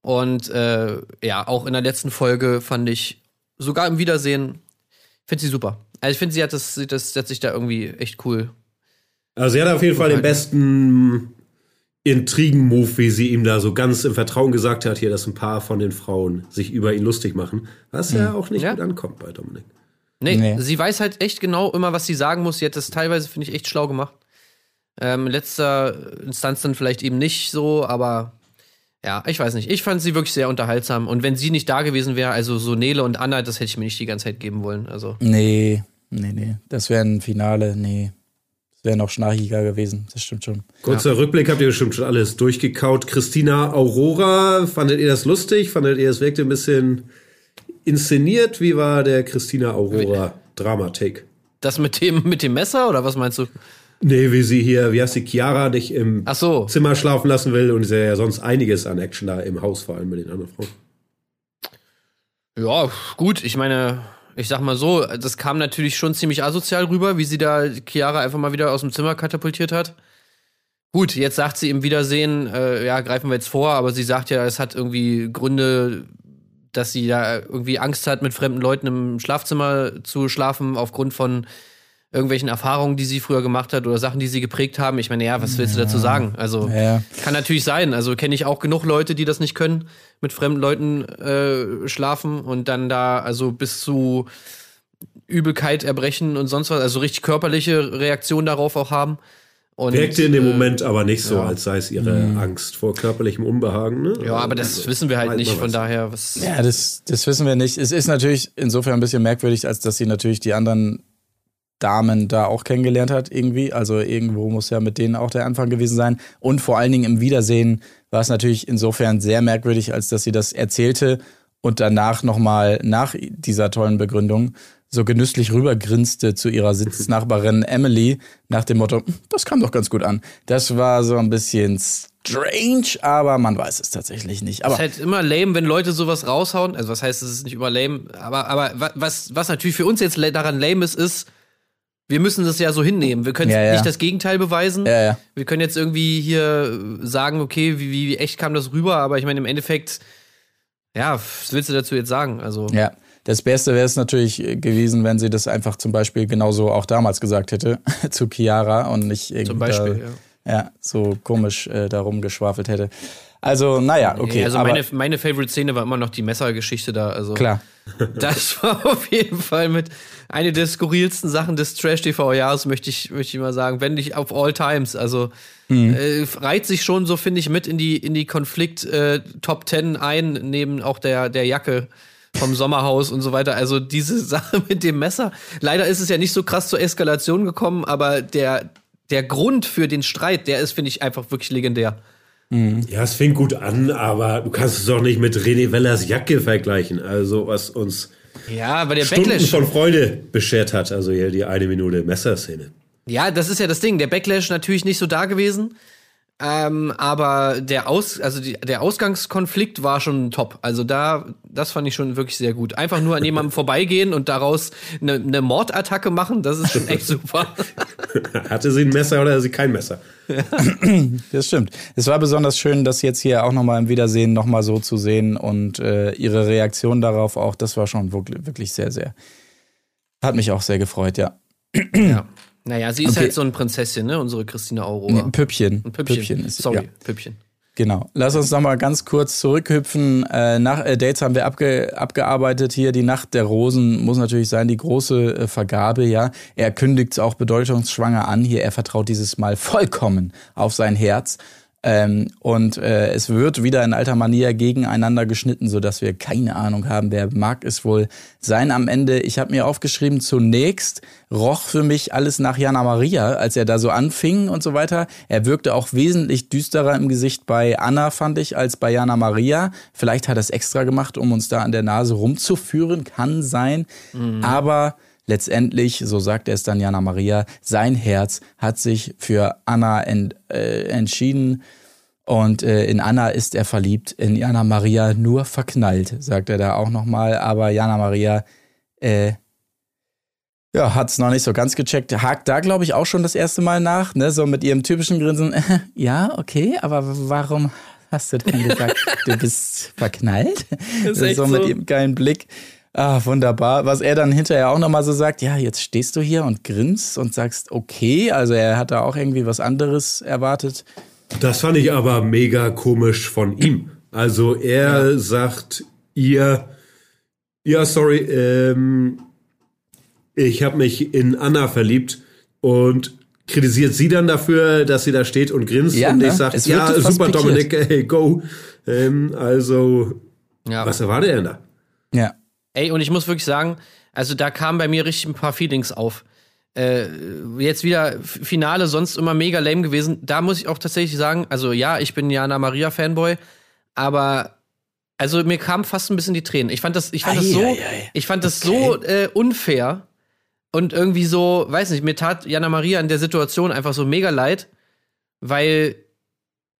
Und äh, ja, auch in der letzten Folge fand ich, sogar im Wiedersehen, finde sie super. Also ich finde, sie hat das, das, sie hat sich da irgendwie echt cool Also sie hat auf jeden Fall den besten Intrigen-Move, wie sie ihm da so ganz im Vertrauen gesagt hat, hier, dass ein paar von den Frauen sich über ihn lustig machen. Was ja auch nicht Ja. gut ankommt bei Dominik. Nee, Nee. sie weiß halt echt genau immer, was sie sagen muss. Sie hat das teilweise, finde ich, echt schlau gemacht. Ähm, in letzter Instanz dann vielleicht eben nicht so, aber ja, ich weiß nicht. Ich fand sie wirklich sehr unterhaltsam. Und wenn sie nicht da gewesen wäre, also so Nele und Anna, das hätte ich mir nicht die ganze Zeit geben wollen. Also, Nee, nee, nee. Das wäre ein Finale, nee. Das wäre noch schnarchiger gewesen, das stimmt schon. Kurzer Rückblick, habt ihr bestimmt schon alles durchgekaut. Christina Aurora, fandet ihr das lustig? Fandet ihr, es wirkte ein bisschen inszeniert? Wie war der Christina Aurora Dramatik? das mit dem, mit dem Messer oder was meinst du? Nee, wie sie hier, wie heißt die, Chiara dich im Ach so. Zimmer schlafen lassen will und ist ja sonst einiges an Action da im Haus, vor allem mit den anderen Frauen. Ja, gut, ich meine, ich sag mal so, das kam natürlich schon ziemlich asozial rüber, wie sie da Chiara einfach mal wieder aus dem Zimmer katapultiert hat. Gut, jetzt sagt sie im Wiedersehen, äh, ja, greifen wir jetzt vor, aber sie sagt ja, es hat irgendwie Gründe, dass sie da irgendwie Angst hat, mit fremden Leuten im Schlafzimmer zu schlafen, aufgrund von irgendwelchen Erfahrungen, die sie früher gemacht hat oder Sachen, die sie geprägt haben. Ich meine, ja, was willst du dazu sagen? Also, Ja. kann natürlich sein. Also kenne ich auch genug Leute, die das nicht können, mit fremden Leuten äh, schlafen und dann da also bis zu Übelkeit, Erbrechen und sonst was, also richtig körperliche Reaktionen darauf auch haben. Und, Wirkte in dem äh, Moment aber nicht so, ja. als sei es ihre Angst vor körperlichem Unbehagen. Ne? Ja, aber das wissen wir halt nicht, von daher, was. Ja, das, das wissen wir nicht. Es ist natürlich insofern ein bisschen merkwürdig, als dass sie natürlich die anderen Damen da auch kennengelernt hat, irgendwie. Also irgendwo muss ja mit denen auch der Anfang gewesen sein. Und vor allen Dingen im Wiedersehen war es natürlich insofern sehr merkwürdig, als dass sie das erzählte und danach nochmal nach dieser tollen Begründung so genüsslich rübergrinste zu ihrer Sitznachbarin Emily nach dem Motto, "Hm, das kam doch ganz gut an. Das war so ein bisschen strange, aber man weiß es tatsächlich nicht. Aber ist halt immer lame, wenn Leute sowas raushauen. Also was heißt, es ist nicht immer lame, aber, aber wa- was, was natürlich für uns jetzt daran lame ist, ist, wir müssen das ja so hinnehmen. Wir können Ja, ja. nicht das Gegenteil beweisen. Ja. Wir können jetzt irgendwie hier sagen, okay, wie, wie echt kam das rüber, aber ich meine, im Endeffekt, ja, was willst du dazu jetzt sagen? Also, Ja, das Beste wäre es natürlich gewesen, wenn sie das einfach zum Beispiel genauso auch damals gesagt hätte zu Chiara und nicht irgendwie zum Beispiel, da, ja. ja, so komisch äh, darum geschwafelt hätte. Also, naja, okay. also meine, meine Favorite-Szene war immer noch die Messergeschichte da. Also klar. Das war auf jeden Fall mit eine der skurrilsten Sachen des Trash-TV-Jahres, möchte ich, möchte ich mal sagen. Wenn nicht auf all times. Also äh, reiht sich schon so, finde ich, mit in die, in die Konflikt-Top Ten ein, neben auch der, der Jacke vom Sommerhaus und so weiter. Also diese Sache mit dem Messer. Leider ist es ja nicht so krass zur Eskalation gekommen, aber der, der Grund für den Streit, der ist, finde ich, einfach wirklich legendär. Ja, es fing gut an, aber du kannst es doch nicht mit René Wellers Jacke vergleichen. Also, was uns Ja, aber der Stunden Backlash. von Freude beschert hat. Also hier die eine Minute Messerszene. Ja, das ist ja das Ding. Der Backlash natürlich nicht so da gewesen. Ähm, aber der Aus, also die, der Ausgangskonflikt war schon top. Also da, das fand ich schon wirklich sehr gut. Einfach nur an jemandem vorbeigehen und daraus eine, eine Mordattacke machen, das ist schon echt super. Hatte sie ein Messer oder hatte sie kein Messer? Das stimmt. Es war besonders schön, das jetzt hier auch nochmal im Wiedersehen nochmal so zu sehen und äh, ihre Reaktion darauf auch, das war schon wirklich, wirklich sehr, sehr. Hat mich auch sehr gefreut, ja. ja. Naja, sie ist Okay. halt so ein Prinzessin, ne? Unsere Christina Aurora. Ein Püppchen. Ein Püppchen. ist sie, Sorry, Ja. Püppchen. Genau. Lass uns noch mal ganz kurz zurückhüpfen. Äh, nach äh, Dates haben wir abge abgearbeitet hier. Die Nacht der Rosen muss natürlich sein, die große äh, Vergabe, ja. Er kündigt es auch bedeutungsschwanger an. Hier, er vertraut dieses Mal vollkommen auf sein Herz. Ähm, und äh, es wird wieder in alter Manier gegeneinander geschnitten, sodass wir keine Ahnung haben, wer mag es wohl sein am Ende. Ich habe mir aufgeschrieben, zunächst roch für mich alles nach Jana Maria, als er da so anfing und so weiter. Er wirkte auch wesentlich düsterer im Gesicht bei Anna, fand ich, als bei Jana Maria. Vielleicht hat er es extra gemacht, um uns da an der Nase rumzuführen, kann sein. Aber letztendlich, so sagt er es dann Jana Maria, sein Herz hat sich für Anna ent, äh, entschieden. Und äh, in Anna ist er verliebt, in Jana Maria nur verknallt, sagt er da auch nochmal. Aber Jana Maria, äh, ja, hat's noch nicht so ganz gecheckt. Hakt da, glaube ich, auch schon das erste Mal nach, ne? So mit ihrem typischen Grinsen. ja, okay, aber warum hast du denn gesagt, du bist verknallt? echt so mit so. ihrem geilen Blick. Ah, wunderbar. Was er dann hinterher auch nochmal so sagt, ja, jetzt stehst du hier und grinst und sagst, okay, also er hat da auch irgendwie was anderes erwartet. Das fand ich aber mega komisch von ihm. Also er ja. sagt ihr, ja, sorry, ähm, ich habe mich in Anna verliebt und kritisiert sie dann dafür, dass sie da steht und grinst ja, und ich ne? sage, ja, super Dominik, hey, go. Ähm, also, ja. was erwartet er denn da? Ey, und ich muss wirklich sagen, also da kamen bei mir richtig ein paar Feelings auf. Äh, jetzt wieder Finale, sonst immer mega lame gewesen. Da muss ich auch tatsächlich sagen, also ja, ich bin Jana Maria Fanboy, aber also mir kam fast ein bisschen die Tränen. Ich fand das, ich fand ei, das so, ei, ei. ich fand das okay. so äh, unfair und irgendwie so, weiß nicht, mir tat Jana Maria in der Situation einfach so mega leid, weil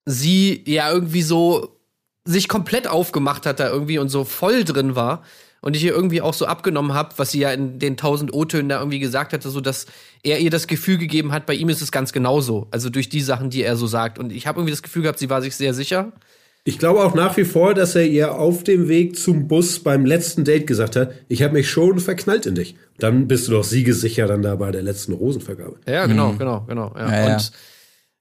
sie ja irgendwie so sich komplett aufgemacht hat da irgendwie und so voll drin war und ich ihr irgendwie auch so abgenommen habe, was sie ja in den tausend O-Tönen da irgendwie gesagt hatte, so dass er ihr das Gefühl gegeben hat, bei ihm ist es ganz genauso. Also durch die Sachen, die er so sagt. Und ich habe irgendwie das Gefühl gehabt, sie war sich sehr sicher. Ich glaube auch nach wie vor, dass er ihr auf dem Weg zum Bus beim letzten Date gesagt hat, ich habe mich schon verknallt in dich. Dann bist du doch siegesicher dann da bei der letzten Rosenvergabe. Ja, genau, mhm. genau, genau. Ja. Ja, ja. Und,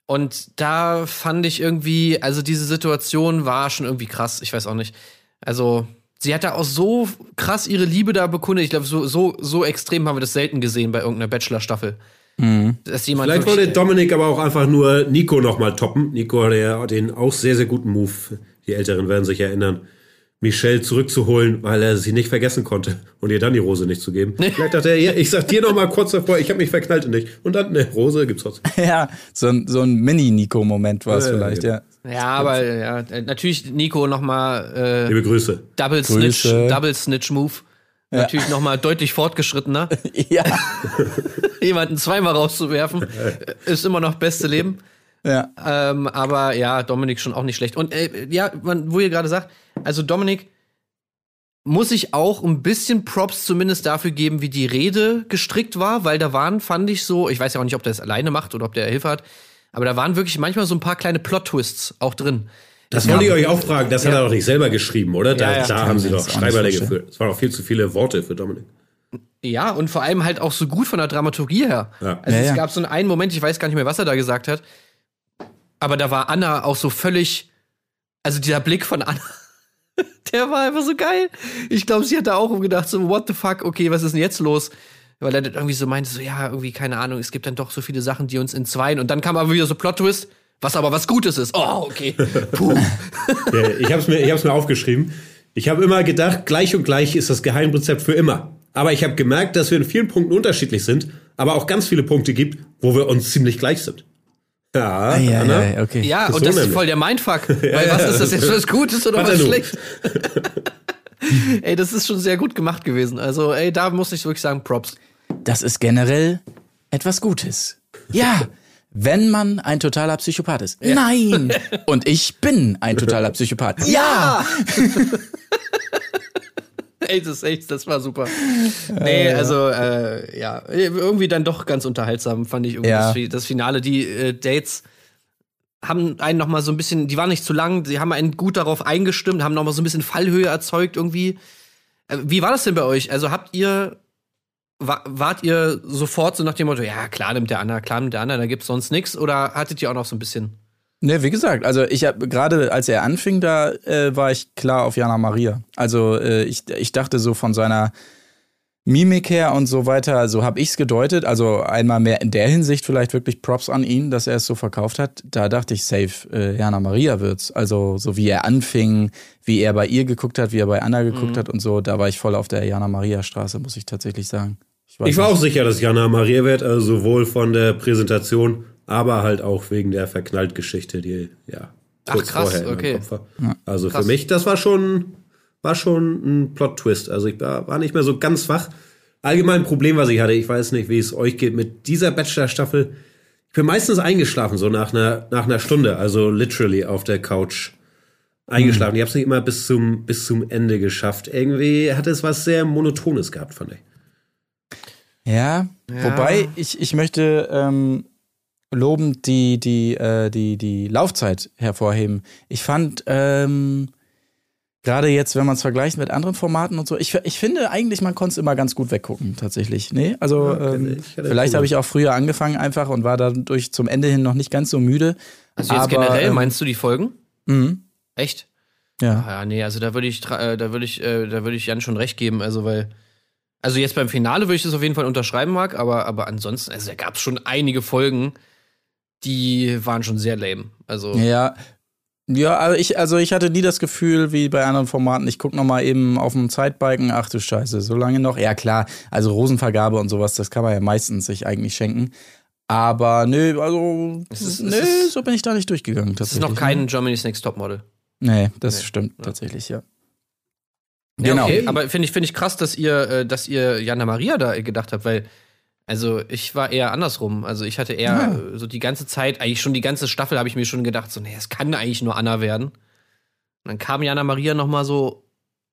und da fand ich irgendwie, also diese Situation war schon irgendwie krass. Ich weiß auch nicht. Also sie hat da auch so krass ihre Liebe da bekundet. Ich glaube, so, so, so extrem haben wir das selten gesehen bei irgendeiner Bachelor-Staffel. Mhm. Vielleicht wollte Dominik aber auch einfach nur Nico nochmal toppen. Nico hatte ja den auch sehr, sehr guten Move. Die Älteren werden sich erinnern. Michelle zurückzuholen, weil er sie nicht vergessen konnte und ihr dann die Rose nicht zu geben. Vielleicht dachte er, ja, ich sag dir noch mal kurz davor, ich habe mich verknallt in dich. Und dann, ne, Rose gibt's trotzdem. Ja, so ein, so ein Mini-Nico-Moment war es ja, vielleicht, ja. Ja, aber ja, natürlich Nico noch mal äh, Liebe Grüße. Double Snitch, Grüße. Double Snitch Move. Ja. Natürlich noch mal deutlich fortgeschrittener. ja. Jemanden zweimal rauszuwerfen, ist immer noch beste Leben. Ja. Ähm, aber ja, Dominik schon auch nicht schlecht. Und äh, ja, man, wo ihr gerade sagt, also Dominik muss ich auch ein bisschen Props zumindest dafür geben, wie die Rede gestrickt war, weil da waren, fand ich so, ich weiß ja auch nicht, ob der es alleine macht oder ob der Hilfe hat, aber da waren wirklich manchmal so ein paar kleine Plot-Twists auch drin. Das, wollte ich euch auch fragen, das ja. hat er doch nicht selber geschrieben, oder? Da, ja, ja. da haben sie doch Schreiberle geführt. Es waren auch viel zu viele Worte für Dominik. Ja, und vor allem halt auch so gut von der Dramaturgie her. Ja. Also es gab so einen Moment, ich weiß gar nicht mehr, was er da gesagt hat, aber da war Anna auch so völlig, also dieser Blick von Anna, der war einfach so geil. Ich glaube, sie hat da auch gedacht, so, what the fuck, okay, was ist denn jetzt los? Weil er dann irgendwie so meinte, so, ja, irgendwie, keine Ahnung, es gibt dann doch so viele Sachen, die uns entzweien. Und dann kam aber wieder so Plot-Twist, was aber was Gutes ist. Oh, okay. Puh. ja, ich hab's mir, ich hab's mir aufgeschrieben. Ich habe immer gedacht, gleich und gleich ist das Geheimrezept für immer. Aber ich habe gemerkt, dass wir in vielen Punkten unterschiedlich sind, aber auch ganz viele Punkte gibt, wo wir uns ziemlich gleich sind. Ja, ah, ja, ja, okay. ja und das ist voll der Mindfuck. Weil was ist das jetzt was Gutes oder was Schlechtes? ey, das ist schon sehr gut gemacht gewesen. Also, ey, da muss ich wirklich sagen, Props. Das ist generell etwas Gutes. Ja, wenn man ein totaler Psychopath ist. Ja. Nein! Und ich bin ein totaler Psychopath. Ja! Ey, das echt, das war super. Nee, also, äh, ja, irgendwie dann doch ganz unterhaltsam, fand ich irgendwie ja. das, das, Finale. Die äh, Dates haben einen noch mal so ein bisschen, die waren nicht zu lang, sie haben einen gut darauf eingestimmt, haben noch mal so ein bisschen Fallhöhe erzeugt irgendwie. Äh, wie war das denn bei euch? Also habt ihr wart ihr sofort so nach dem Motto, ja, klar nimmt der Anna, klar nimmt der Anna, da gibt's sonst nichts oder hattet ihr auch noch so ein bisschen Ne, wie gesagt, also ich habe gerade als er anfing, da äh, war ich klar auf Jana Maria. Also äh, ich, ich dachte so von seiner Mimik her und so weiter, so habe ich es gedeutet. Also einmal mehr in der Hinsicht vielleicht wirklich Props an ihn, dass er es so verkauft hat. Da dachte ich, safe, äh, Jana Maria wird's. Also so wie er anfing, wie er bei ihr geguckt hat, wie er bei Anna geguckt mhm. hat und so, da war ich voll auf der Jana Maria Straße, muss ich tatsächlich sagen. Ich, ich war nicht. auch sicher, dass Jana Maria wird, also sowohl von der Präsentation aber halt auch wegen der Verknallt-Geschichte, die ja kurz Ach, krass, vorher okay. Kopf war. Also krass. für mich, das war schon, war schon ein Plot-Twist. Also ich war, war nicht mehr so ganz wach. Allgemein ein Problem, was ich hatte, ich weiß nicht, wie es euch geht mit dieser Bachelor-Staffel. Ich bin meistens eingeschlafen, so nach einer, nach einer Stunde, also literally auf der Couch eingeschlafen. Hm. Ich habe es nicht immer bis zum, bis zum Ende geschafft. Irgendwie hat es was sehr Monotones gehabt, fand ich. Ja, ja. wobei ich, ich möchte ähm, lobend die, die, äh, die, die Laufzeit hervorheben. Ich fand, ähm, Gerade jetzt, wenn man es vergleicht mit anderen Formaten und so. Ich, ich finde eigentlich, man konnte es immer ganz gut weggucken, tatsächlich. Nee, also Ja, ähm, ich vielleicht habe ich auch früher angefangen einfach und war dadurch zum Ende hin noch nicht ganz so müde. Also jetzt Aber, generell, ähm, meinst du die Folgen? Mhm. Echt? Ja. Ja, nee, also da würde ich, tra- äh, da würde ich, äh, da würde ich Jan schon recht geben, also weil, also jetzt beim Finale würde ich das auf jeden Fall unterschreiben, Marc, aber, aber ansonsten, also da gab es schon einige Folgen, die waren schon sehr lame. Also, Ja. Ja, aber ich, also ich hatte nie das Gefühl, wie bei anderen Formaten, ich guck noch mal eben auf dem Zeitbalken, ach du Scheiße, so lange noch. Ja, klar, also Rosenvergabe und sowas, das kann man ja meistens sich eigentlich schenken. Aber nö, also, ist- nö, ist- so bin ich da nicht durchgegangen. das ist noch kein Germany's Next Topmodel. Nee, das Nee. stimmt Ja. tatsächlich, ja. Ja, Genau. okay. Aber finde ich, finde ich krass, dass ihr, äh, dass ihr Jana Maria da gedacht habt, weil, also ich war eher andersrum. Also ich hatte eher Ja. äh, so die ganze Zeit, eigentlich schon die ganze Staffel habe ich mir schon gedacht, so, nee, es kann eigentlich nur Anna werden. Und dann kam Jana Maria noch mal so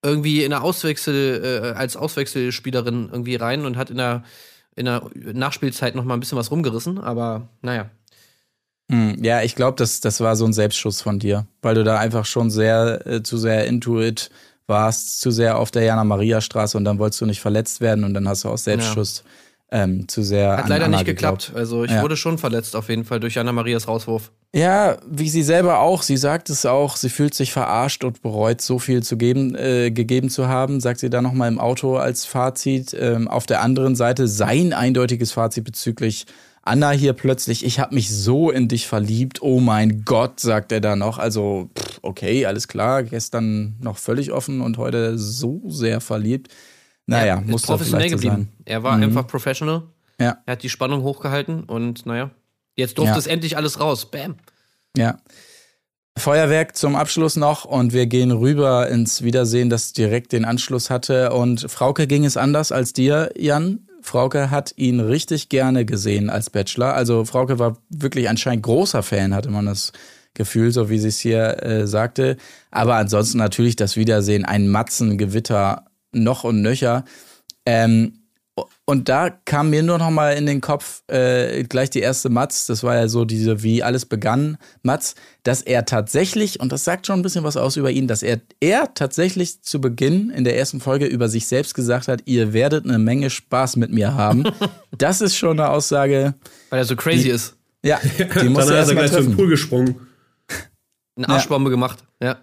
irgendwie in der Auswechsel, äh, als Auswechselspielerin irgendwie rein und hat in der, in der Nachspielzeit noch mal ein bisschen was rumgerissen, aber naja. Hm, Ja, ich glaube, das, das war so ein Selbstschuss von dir, weil du da einfach schon sehr, äh, zu sehr into it warst, zu sehr auf der Jana-Maria-Straße und dann wolltest du nicht verletzt werden und dann hast du aus Selbstschuss ähm, zu sehr. Hat leider Anna nicht geglaubt. geklappt. Also ich Ja. wurde schon verletzt auf jeden Fall durch Jana Marias Rauswurf. Ja, wie sie selber auch, sie sagt es auch, sie fühlt sich verarscht und bereut, so viel zu geben, äh, gegeben zu haben, sagt sie da nochmal im Auto als Fazit. Ähm, auf der anderen Seite sein eindeutiges Fazit bezüglich Anna hier plötzlich, ich habe mich so in dich verliebt, oh mein Gott, sagt er da noch. Also, pff, okay, alles klar, gestern noch völlig offen und heute so sehr verliebt. Naja, ist muss professionell so geblieben. sein. Er war Mhm. einfach professional. Ja. Er hat die Spannung hochgehalten und naja, jetzt durfte Ja. es endlich alles raus. Bam. Ja. Feuerwerk zum Abschluss noch und wir gehen rüber ins Wiedersehen, das direkt den Anschluss hatte. Und Frauke ging es anders als dir, Jan. Frauke hat ihn richtig gerne gesehen als Bachelor. Also Frauke war wirklich anscheinend großer Fan, hatte man das Gefühl, so wie sie es hier äh, sagte. Aber ansonsten natürlich das Wiedersehen, ein Matzengewitter noch und nöcher. Ähm, und da kam mir nur noch mal in den Kopf äh, gleich die erste Matz, das war ja so diese, wie alles begann, Matz, dass er tatsächlich, und das sagt schon ein bisschen was aus über ihn, dass er, er tatsächlich zu Beginn in der ersten Folge über sich selbst gesagt hat, ihr werdet eine Menge Spaß mit mir haben. das ist schon eine Aussage, Weil er so crazy ist. ja, die muss er er gleich zum treffen. Pool gesprungen. Eine Arschbombe gemacht. Ja.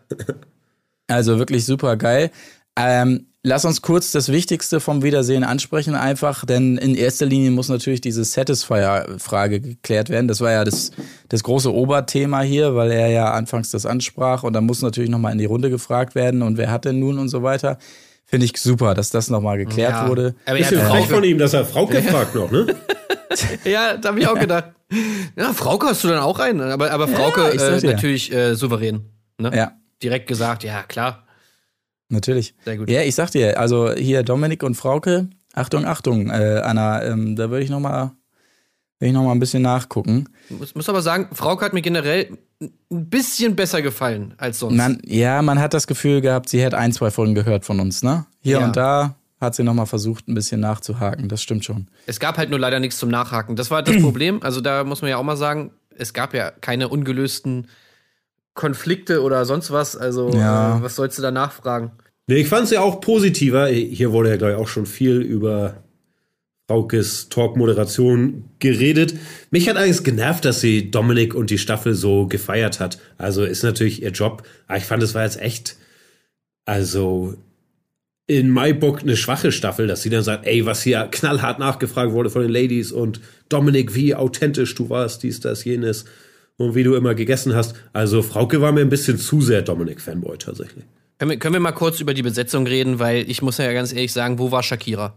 Also wirklich super geil. Ähm, lass uns kurz das Wichtigste vom Wiedersehen ansprechen, einfach, denn in erster Linie muss natürlich diese Satisfier-Frage geklärt werden. Das war ja das, das große Oberthema hier, weil er ja anfangs das ansprach und dann muss natürlich nochmal in die Runde gefragt werden und wer hat denn nun und so weiter. Finde ich super, dass das nochmal geklärt Ja. wurde. Aber er Bisschen hat frech von Frauke. ihm, dass er Frauke fragt noch, ne? Ja, da habe ich auch gedacht. Ja, Frauke hast du dann auch einen. Aber, aber Frauke ich sag äh, natürlich äh, souverän. Ne? Ja, Direkt gesagt, ja, klar. Natürlich. Sehr gut. Ja, ich sag dir, also hier Dominik und Frauke, Achtung, Achtung, äh, Anna, ähm, da würde ich nochmal will ich noch mal ein bisschen nachgucken. Muss, muss aber sagen, Frauke hat mir generell ein bisschen besser gefallen als sonst. Man, ja, man hat das Gefühl gehabt, sie hätte ein, zwei Folgen gehört von uns, ne? Hier Ja. und da hat sie nochmal versucht, ein bisschen nachzuhaken. Das stimmt schon. Es gab halt nur leider nichts zum Nachhaken. Das war das Problem. Also da muss man ja auch mal sagen, es gab ja keine ungelösten Konflikte oder sonst was. Also Ja. äh, was sollst du da nachfragen? Nee, ich fand es ja auch positiver. Hier wurde ja, glaube ich, auch schon viel über Fraukes Talk-Moderation geredet. Mich hat eigentlich genervt, dass sie Dominik und die Staffel so gefeiert hat. Also ist natürlich ihr Job. Aber ich fand, es war jetzt echt, also in my book eine schwache Staffel, dass sie dann sagt, ey, was hier knallhart nachgefragt wurde von den Ladies und Dominik, wie authentisch du warst, dies, das, jenes und wie du immer gegessen hast. Also Frauke war mir ein bisschen zu sehr Dominik-Fanboy tatsächlich. Können wir, können wir mal kurz über die Besetzung reden, weil ich muss ja ganz ehrlich sagen, wo war Shakira?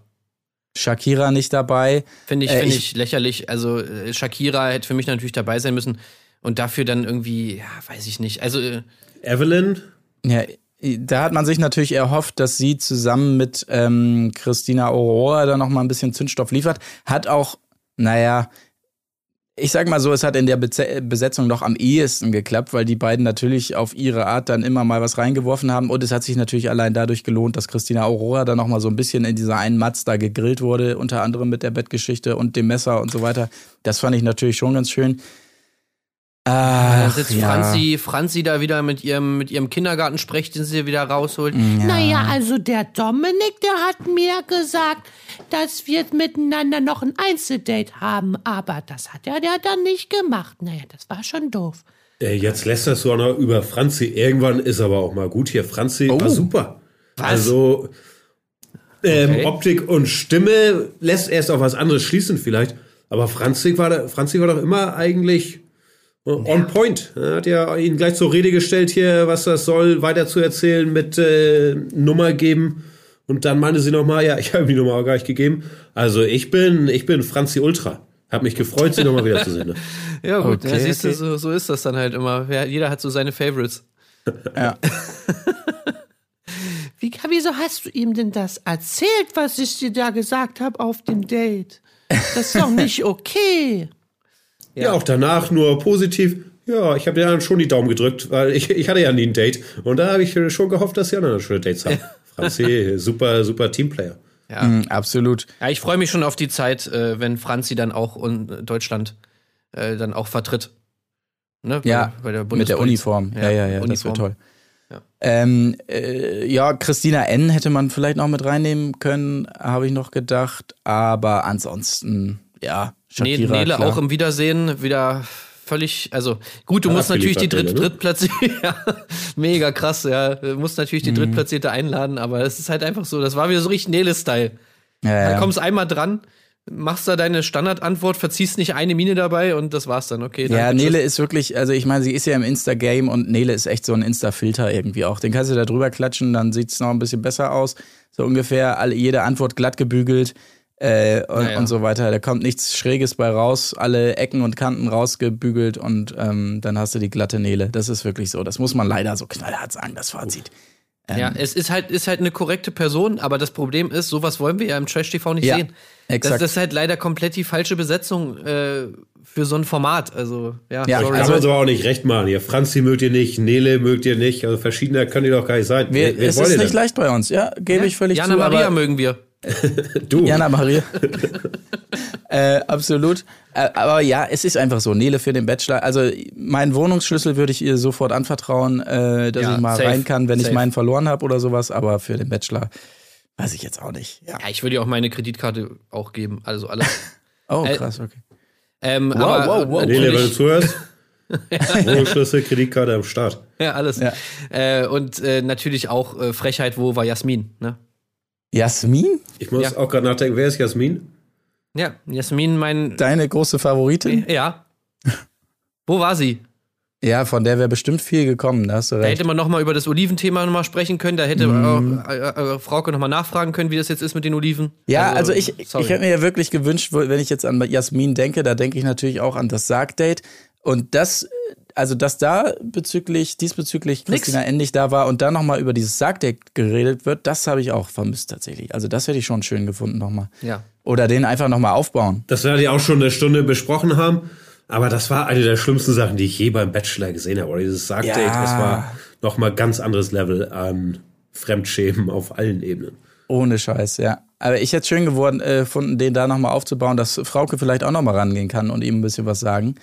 Shakira nicht dabei. Finde ich, Äh, finde ich- ich lächerlich. Also äh, Shakira hätte für mich natürlich dabei sein müssen und dafür dann irgendwie, ja, weiß ich nicht. Also äh, Evelyn, Ja, da hat man sich natürlich erhofft, dass sie zusammen mit ähm, Christina Aurora da nochmal ein bisschen Zündstoff liefert. Hat auch, naja, ich sag mal so, es hat in der Besetzung doch am ehesten geklappt, weil die beiden natürlich auf ihre Art dann immer mal was reingeworfen haben. Und es hat sich natürlich allein dadurch gelohnt, dass Christina Aurora dann nochmal so ein bisschen in dieser einen Matz da gegrillt wurde, unter anderem mit der Bettgeschichte und dem Messer und so weiter. Das fand ich natürlich schon ganz schön. Ah, Da sitzt Franzi, Franzi da wieder mit ihrem, mit ihrem Kindergartensprech, den sie wieder rausholt. Naja, also der Dominik, der hat mir gesagt, dass wir miteinander noch ein Einzeldate haben. Aber das hat er ja dann nicht gemacht. Naja, das war schon doof. Äh, Jetzt lässt das so noch über Franzi. Irgendwann ist aber auch mal gut hier. Franzi war super. Also ähm, Okay. Optik und Stimme lässt erst auf was anderes schließen vielleicht. Aber Franzi war, da, Franzi war doch immer eigentlich äh, on point. Er hat ja ihn gleich zur Rede gestellt hier, was das soll, weiter zu erzählen mit äh, Nummer geben. Und dann meinte sie noch mal, ja, ich habe die Nummer auch gar nicht gegeben. Also ich bin, ich bin Franzi Ultra. Hab mich gefreut, sie noch mal wiederzusehen. Ne? Ja, gut, Okay, ja, siehst du, okay. so, so ist das dann halt immer. Ja, jeder hat so seine Favorites. Ja. Wie, wieso hast du ihm denn das erzählt, was ich dir da gesagt habe auf dem Date? Das ist doch nicht okay. Ja, auch danach nur positiv. Ja, ich habe dir dann schon die Daumen gedrückt, weil ich, ich hatte ja nie ein Date. Und da habe ich schon gehofft, dass die anderen schöne Dates haben. Franzi, super, super Teamplayer. Mhm, absolut. Ja, ich freue mich schon auf die Zeit, äh, wenn Franzi dann auch und Deutschland äh, dann auch vertritt. Ne? Bei- Ja, bei der mit der. Uniform. Ja, ja, ja, das Uniform. wird toll. Ja. Ähm, äh, ja, Christina N. hätte man vielleicht noch mit reinnehmen können, habe ich noch gedacht. Aber ansonsten, ja, Shakira, Nele klar. auch im Wiedersehen wieder völlig, also gut, du musst natürlich die dritt, ne? drittplatzierte, ja, mega krass, ja, du musst natürlich die Mhm. drittplatzierte einladen, aber es ist halt einfach so, das war wieder so richtig Nele-Style. ja, Da ja. kommst einmal dran, machst da deine Standardantwort, verziehst nicht eine Mine dabei und das war's dann, okay. Ja, danke, Nele ist wirklich, also ich meine, sie ist ja im Insta-Game und Nele ist echt so ein Insta-Filter irgendwie auch. Den kannst du da drüber klatschen, dann sieht's noch ein bisschen besser aus. So ungefähr alle, jede Antwort glatt gebügelt äh, und, Ja, ja. und so weiter. Da kommt nichts Schräges bei raus, alle Ecken und Kanten rausgebügelt und ähm, dann hast du die glatte Nele. Das ist wirklich so. Das muss man leider so knallhart sagen, das Fazit. Ja, es ist halt, ist halt eine korrekte Person, aber das Problem ist, sowas wollen wir ja im Trash-TV nicht Ja, sehen. exakt. Das, das ist halt leider komplett die falsche Besetzung äh, für so ein Format. Also, ja, Ja, sorry. Kann Also- man so auch nicht recht machen. Hier, Franzi mögt ihr nicht, Nele mögt ihr nicht. Also verschiedener können die doch gar nicht sein. Wir, Wer- es wollt ist ihr nicht denn? leicht bei uns, ja, gebe ich völlig Jana zu. Maria aber mögen wir. Du. Jana Maria. äh, absolut. Äh, aber ja, es ist einfach so. Nele für den Bachelor. Also meinen Wohnungsschlüssel würde ich ihr sofort anvertrauen, äh, dass Ja, ich mal safe, rein kann, wenn ich safe. meinen verloren habe oder sowas. Aber für den Bachelor weiß ich jetzt auch nicht. Ja. Ja, ich würde ihr auch meine Kreditkarte auch geben. Also alles. Oh, Äh, krass, okay. ähm, Wow, aber wow, wow. Nele, wenn du zuhörst, Wohnungsschlüssel, Kreditkarte am Start. Ja, alles. Ja. Äh, und äh, natürlich auch äh, Frechheit, wo war Jasmin, ne? Jasmin? Ich muss Ja. auch gerade nachdenken, wer ist Jasmin? Ja, Jasmin, mein. Deine große Favoritin? Ja. Wo war sie? Ja, von der wäre bestimmt viel gekommen, da hast du Da recht. hätte man noch mal über das Oliventhema noch mal sprechen können. Da hätte Mhm. äh, äh, äh, Frauke noch mal nachfragen können, wie das jetzt ist mit den Oliven. Ja, also, ich, ich sorry. hätte mir ja wirklich gewünscht, wenn ich jetzt an Jasmin denke, da denke ich natürlich auch an das Sargdate. Und das, also dass da bezüglich, diesbezüglich Nix. Christina endlich da war und dann nochmal über dieses Sargdate geredet wird, das habe ich auch vermisst tatsächlich. Also das hätte ich schon schön gefunden nochmal. Ja. Oder den einfach nochmal aufbauen. Das werden die auch schon eine Stunde besprochen haben. Aber das war eine der schlimmsten Sachen, die ich je beim Bachelor gesehen habe. Oder dieses Sargdate, Ja. das war noch mal ganz anderes Level an Fremdschämen auf allen Ebenen. Ohne Scheiß, ja. Aber ich hätte es schön geworden, äh, gefunden, den da nochmal aufzubauen, dass Frauke vielleicht auch nochmal rangehen kann und ihm ein bisschen was sagen.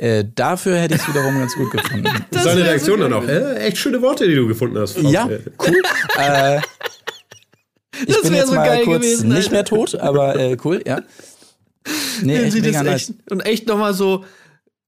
Äh, dafür hätte ich es wiederum ganz gut gefunden. Seine Reaktion dann auch. Äh, echt schöne Worte, die du gefunden hast. Frau. Ja, cool. äh, ich Das bin jetzt so mal geil kurz gewesen, nicht Alter. mehr tot, aber äh, cool, ja. Nee, echt sie mega das nice. echt, und echt noch mal so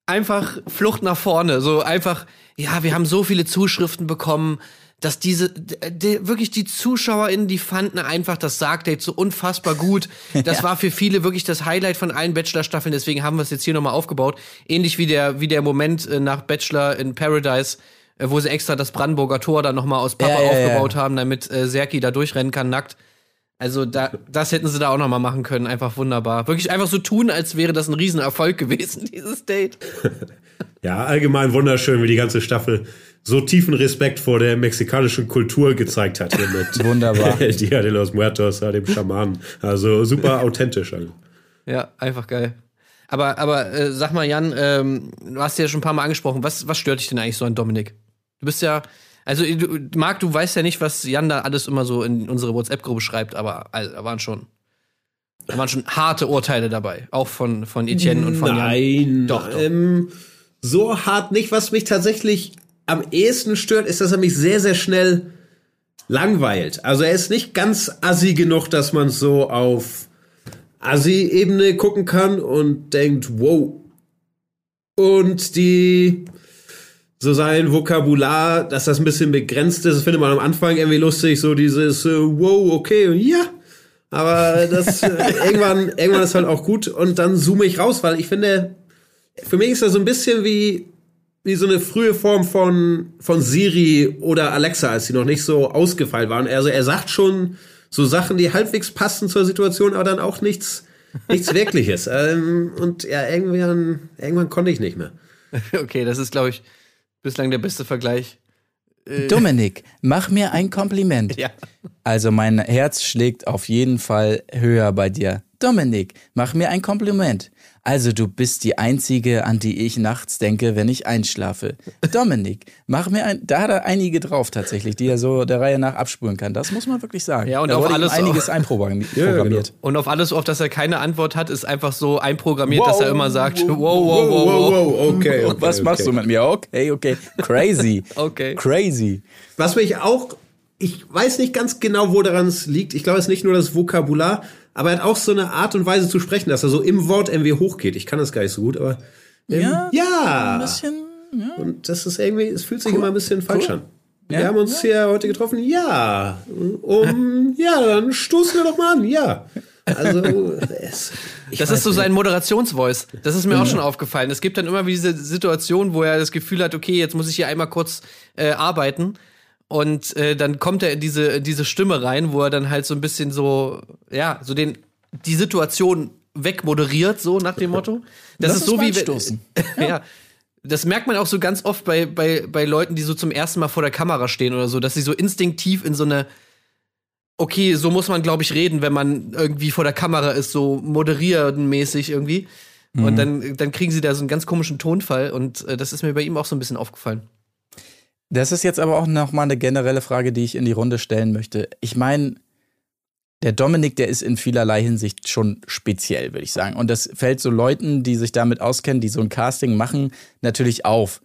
einfach Flucht nach vorne. So einfach, ja, wir haben so viele Zuschriften bekommen, dass diese, d- d- wirklich die ZuschauerInnen, die fanden einfach das Sargdate so unfassbar gut. Das war für viele wirklich das Highlight von allen Bachelor-Staffeln, deswegen haben wir es jetzt hier nochmal aufgebaut. Ähnlich wie der, wie der Moment äh, nach Bachelor in Paradise, äh, wo sie extra das Brandenburger Tor dann nochmal aus Papa Ja, ja, ja. aufgebaut haben, damit äh, Serki da durchrennen kann, nackt. Also da, das hätten sie da auch noch mal machen können. Einfach wunderbar. Wirklich einfach so tun, als wäre das ein Riesenerfolg gewesen, dieses Date. Ja, allgemein wunderschön, wie die ganze Staffel so tiefen Respekt vor der mexikanischen Kultur gezeigt hat hier mit Wunderbar. Dia de los Muertos, dem Schamanen. Also super authentisch. Also. Ja, einfach geil. Aber, aber äh, sag mal, Jan, ähm, du hast ja schon ein paar Mal angesprochen. Was, was stört dich denn eigentlich so an Dominik? Du bist ja, also du, Marc, du weißt ja nicht, was Jan da alles immer so in unsere WhatsApp-Gruppe schreibt, aber also, da waren schon, da waren schon harte Urteile dabei. Auch von, von Etienne und von Jan. Nein, Doch, doch. Ähm, so hart nicht. Was mich tatsächlich am ehesten stört, ist, dass er mich sehr, sehr schnell langweilt. Also er ist nicht ganz assi genug, dass man so auf Assi-Ebene gucken kann und denkt, wow. Und die, so sein Vokabular, dass das ein bisschen begrenzt ist, das findet man am Anfang irgendwie lustig, so dieses, äh, wow, okay, und ja. Aber das, irgendwann, irgendwann ist halt auch gut und dann zoome ich raus, weil ich finde, für mich ist das so ein bisschen wie, wie so eine frühe Form von, von Siri oder Alexa, als sie noch nicht so ausgefeilt waren. Also er sagt schon so Sachen, die halbwegs passen zur Situation, aber dann auch nichts, nichts Wirkliches. Ähm, und ja, irgendwann, irgendwann konnte ich nicht mehr. Okay, das ist, glaube ich, bislang der beste Vergleich. Dominik, mach mir ein Kompliment. Ja. Also mein Herz schlägt auf jeden Fall höher bei dir. Dominik, mach mir ein Kompliment. Also du bist die einzige, an die ich nachts denke, wenn ich einschlafe. Dominik, mach mir ein. Da hat er einige drauf tatsächlich, die er so der Reihe nach abspulen kann. Das muss man wirklich sagen. Ja, und da auf alles einiges auch. einprogrammiert. Ja, genau. Und auf alles, auf das er keine Antwort hat, ist einfach so einprogrammiert, dass er immer sagt, wow, wow, Wow, wow, wow. wow, okay, okay. Was machst okay. du mit mir? Okay, okay. Crazy. Okay. Crazy. Was mich auch, ich weiß nicht ganz genau, wo daran es liegt. Ich glaube, es ist nicht nur das Vokabular, aber er hat auch so eine Art und Weise zu sprechen, dass er so im Wort irgendwie hochgeht. Ich kann das gar nicht so gut, aber ähm, Ja, ja. Ein bisschen. Ja. Und das ist irgendwie, es fühlt sich immer ein bisschen falsch an. Wir Ja, haben uns hier heute getroffen, ja. Um, ja, dann stoßen wir doch mal an, ja. Also, es, Das ist so nicht. sein Moderationsvoice. Das ist mir auch schon aufgefallen. Es gibt dann immer diese Situation, wo er das Gefühl hat, okay, jetzt muss ich hier einmal kurz äh, arbeiten. Und äh, dann kommt er in diese, diese Stimme rein, wo er dann halt so ein bisschen so, ja, so den, die Situation wegmoderiert, so nach dem Motto. Das Lass ist so wie. anstoßen. ja. Das merkt man auch so ganz oft bei, bei, bei Leuten, die so zum ersten Mal vor der Kamera stehen oder so, dass sie so instinktiv in so eine, okay, so muss man, glaube ich, reden, wenn man irgendwie vor der Kamera ist, so moderierenmäßig irgendwie. Und dann, dann kriegen sie da so einen ganz komischen Tonfall und äh, das ist mir bei ihm auch so ein bisschen aufgefallen. Das ist jetzt aber auch noch mal eine generelle Frage, die ich in die Runde stellen möchte. Ich meine, der Dominik, der ist in vielerlei Hinsicht schon speziell, würde ich sagen. Und das fällt so Leuten, die sich damit auskennen, die so ein Casting machen, natürlich auf.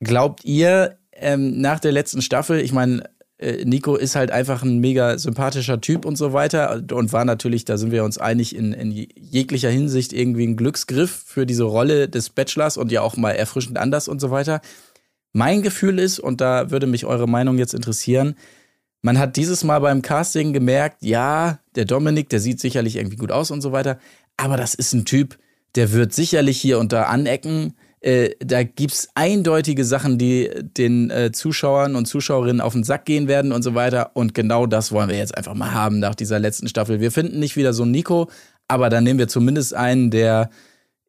Glaubt ihr, ähm, nach der letzten Staffel, ich meine, äh, Nico ist halt einfach ein mega sympathischer Typ und so weiter und war natürlich, da sind wir uns einig, in, in jeglicher Hinsicht irgendwie ein Glücksgriff für diese Rolle des Bachelors und ja auch mal erfrischend anders und so weiter. Mein Gefühl ist, und da würde mich eure Meinung jetzt interessieren, man hat dieses Mal beim Casting gemerkt, ja, der Dominik, der sieht sicherlich irgendwie gut aus und so weiter, aber das ist ein Typ, der wird sicherlich hier und da anecken. Äh, da gibt's eindeutige Sachen, die den äh, Zuschauern und Zuschauerinnen auf den Sack gehen werden und so weiter. Und genau das wollen wir jetzt einfach mal haben nach dieser letzten Staffel. Wir finden nicht wieder so einen Nico, aber dann nehmen wir zumindest einen, der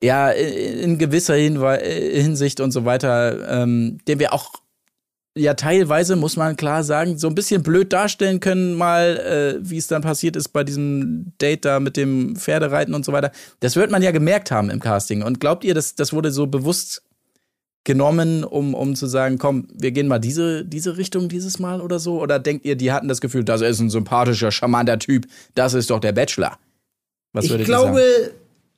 ja in gewisser Hinwe Hinsicht und so weiter, ähm, den wir auch ja teilweise, muss man klar sagen, so ein bisschen blöd darstellen können, mal, äh, wie es dann passiert ist bei diesem Date da mit dem Pferdereiten und so weiter. Das wird man ja gemerkt haben im Casting. Und glaubt ihr, das, das wurde so bewusst genommen, um, um zu sagen, komm, wir gehen mal diese, diese Richtung dieses Mal oder so? Oder denkt ihr, die hatten das Gefühl, das ist ein sympathischer, charmanter Typ, das ist doch der Bachelor? Was Ich würdet glaube, ihr sagen?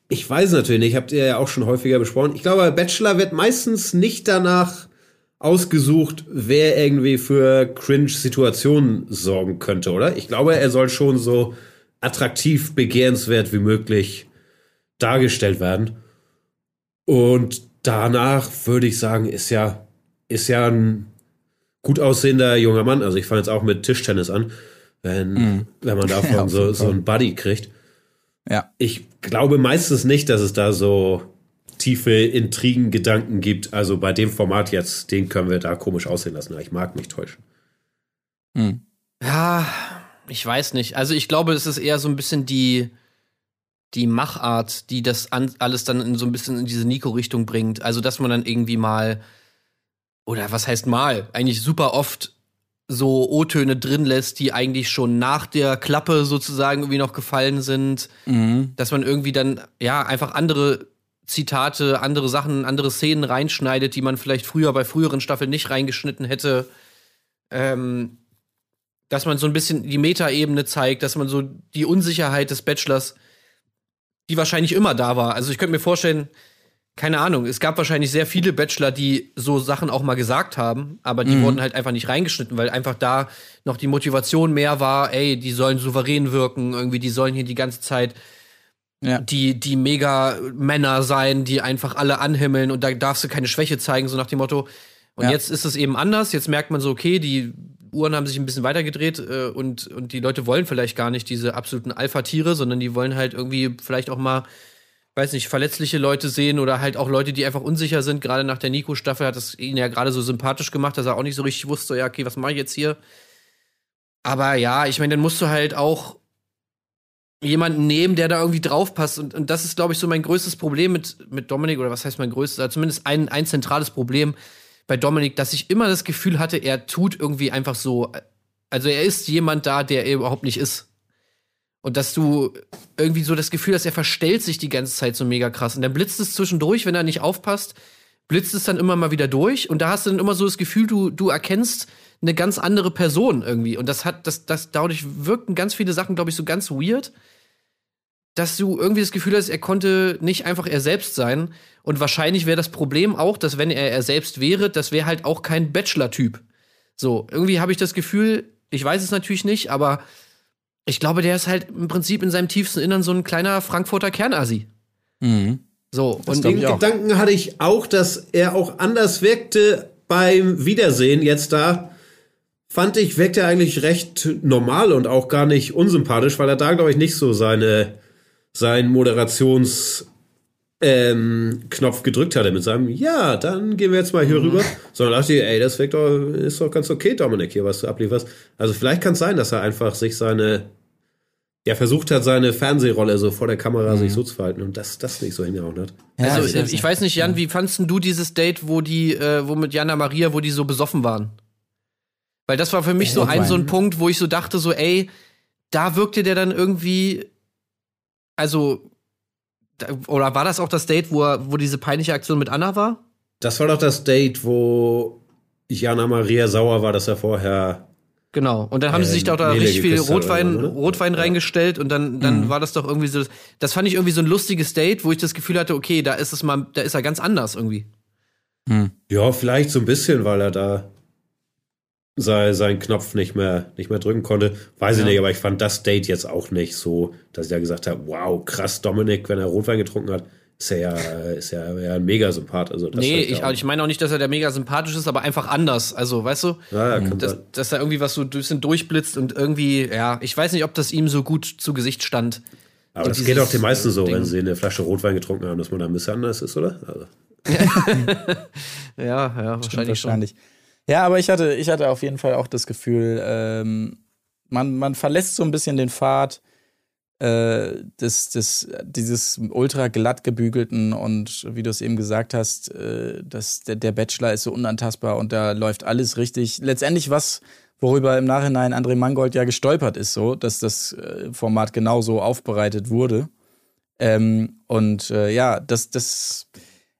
Ich weiß natürlich nicht, habt ihr ja auch schon häufiger besprochen. Ich glaube, Bachelor wird meistens nicht danach ausgesucht, wer irgendwie für Cringe-Situationen sorgen könnte, oder? Ich glaube, er soll schon so attraktiv, begehrenswert wie möglich dargestellt werden. Und danach würde ich sagen, ist ja, ist ja ein gut aussehender junger Mann. Also ich fange jetzt auch mit Tischtennis an, wenn, wenn man davon Ja, so, so einen Buddy kriegt. Ja. Ich glaube meistens nicht, dass es da so tiefe Intrigengedanken gibt. Also bei dem Format jetzt, den können wir da komisch aussehen lassen. Aber ich mag mich täuschen. Hm. Ja, ich weiß nicht. Also ich glaube, es ist eher so ein bisschen die, die Machart, die das an, alles dann in so ein bisschen in diese Nico-Richtung bringt. Also, dass man dann irgendwie mal, oder was heißt mal, eigentlich super oft so O-Töne drin lässt, die eigentlich schon nach der Klappe sozusagen irgendwie noch gefallen sind. Mhm. Dass man irgendwie dann, ja, einfach andere Zitate, andere Sachen, andere Szenen reinschneidet, die man vielleicht früher bei früheren Staffeln nicht reingeschnitten hätte. Ähm, dass man so ein bisschen die Metaebene zeigt, dass man so die Unsicherheit des Bachelors, die wahrscheinlich immer da war. Also ich könnte mir vorstellen, keine Ahnung, es gab wahrscheinlich sehr viele Bachelor, die so Sachen auch mal gesagt haben, aber Mhm. die wurden halt einfach nicht reingeschnitten, weil einfach da noch die Motivation mehr war, ey, die sollen souverän wirken, irgendwie, die sollen hier die ganze Zeit Ja. die, die mega Männer sein, die einfach alle anhimmeln und da darfst du keine Schwäche zeigen, so nach dem Motto. Und Ja. jetzt ist es eben anders. Jetzt merkt man so, okay, die Uhren haben sich ein bisschen weitergedreht äh, und, und die Leute wollen vielleicht gar nicht diese absoluten Alpha-Tiere, sondern die wollen halt irgendwie vielleicht auch mal, weiß nicht, verletzliche Leute sehen oder halt auch Leute, die einfach unsicher sind. Gerade nach der Nico-Staffel hat das ihn ja gerade so sympathisch gemacht, dass er auch nicht so richtig wusste, ja, okay, was mache ich jetzt hier? Aber ja, ich meine, dann musst du halt auch jemanden nehmen, der da irgendwie draufpasst. Und, und das ist, glaube ich, so mein größtes Problem mit, mit Dominik, oder was heißt mein größtes, also zumindest ein, ein zentrales Problem bei Dominik, dass ich immer das Gefühl hatte, er tut irgendwie einfach so, also er ist jemand da, der er überhaupt nicht ist. Und dass du irgendwie so das Gefühl hast, er verstellt sich die ganze Zeit so mega krass. Und dann blitzt es zwischendurch, wenn er nicht aufpasst, blitzt es dann immer mal wieder durch. Und da hast du dann immer so das Gefühl, du, du erkennst eine ganz andere Person irgendwie. Und das hat, das, das, dadurch wirken ganz viele Sachen, glaube ich, so ganz weird, dass du irgendwie das Gefühl hast, er konnte nicht einfach er selbst sein. Und wahrscheinlich wäre das Problem auch, dass wenn er er selbst wäre, das wäre halt auch kein Bachelor-Typ. So, irgendwie habe ich das Gefühl, ich weiß es natürlich nicht, aber ich glaube, der ist halt im Prinzip in seinem tiefsten Innern so ein kleiner Frankfurter Kernasi. Mhm. So, und Den. Gedanken hatte ich auch, dass er auch anders wirkte beim Wiedersehen jetzt da. Fand ich, wirkte er eigentlich recht normal und auch gar nicht unsympathisch, weil er da, glaube ich, nicht so seine, seinen Moderations, ähm, Knopf gedrückt hatte mit seinem, ja, dann gehen wir jetzt mal hier rüber. Sondern dachte ich, ey, das wirkt doch, ist doch ganz okay, Dominik, hier, was du ablieferst. Also vielleicht kann es sein, dass er einfach sich seine, ja, versucht hat, seine Fernsehrolle so vor der Kamera sich so zu verhalten und das, das nicht so hingehauen hat. Ja, also, ich ich, weiß nicht. weiß nicht, Jan, wie fandst du dieses Date, wo die, äh, wo mit Jana Maria, wo die so besoffen waren? Weil das war für mich so ein, so ein Punkt, wo ich so dachte, so, ey, da wirkte der dann irgendwie, also, da, oder war das auch das Date, wo, er, wo diese peinliche Aktion mit Anna war? Das war doch das Date, wo Jana Maria sauer war, dass er vorher. Genau. Und dann haben sie Ähm, sich doch da Nele richtig viel Rotwein, oder? Rotwein Ja. reingestellt und dann, dann war das doch irgendwie so. Das fand ich irgendwie so ein lustiges Date, wo ich das Gefühl hatte, okay, da ist es mal, da ist er ganz anders irgendwie. Ja, vielleicht so ein bisschen, weil er da sei, seinen Knopf nicht mehr, nicht mehr drücken konnte. Weiß ich Ja. nicht, aber ich fand das Date jetzt auch nicht so, dass ich da gesagt habe, wow, krass, Dominik, wenn er Rotwein getrunken hat, ist er ja, ist ja, ja ein Mega-Sympath. Also das nee, ich, auch- ich meine auch nicht, dass er der mega sympathisch ist, aber einfach anders. Also, weißt du, Ja, dass, dass da irgendwie was so ein bisschen durchblitzt und irgendwie, ja, ich weiß nicht, ob das ihm so gut zu Gesicht stand. aber das geht auch den meisten so, Ding. wenn sie eine Flasche Rotwein getrunken haben, dass man da ein bisschen anders ist, oder? Also. Ja, ja, wahrscheinlich, wahrscheinlich. Ja, aber ich hatte, ich hatte auf jeden Fall auch das Gefühl, ähm, man, man verlässt so ein bisschen den Pfad äh, des, des, dieses ultra glatt gebügelten und wie du es eben gesagt hast, äh, dass der, der Bachelor ist so unantastbar und da läuft alles richtig. Letztendlich was, worüber im Nachhinein André Mangold ja gestolpert ist, so, dass das äh, Format genauso aufbereitet wurde. Ähm, und äh, ja, das, das,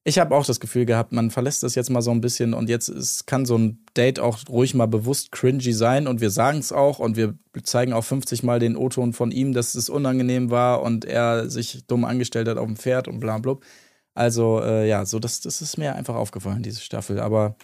ich habe auch das Gefühl gehabt, man verlässt das jetzt mal so ein bisschen und jetzt ist, kann so ein Date auch ruhig mal bewusst cringy sein und wir sagen es auch und wir zeigen auch 50 Mal den O-Ton von ihm, dass es unangenehm war und er sich dumm angestellt hat auf dem Pferd und bla bla. Also äh, ja, so das, das ist mir einfach aufgefallen, diese Staffel. Aber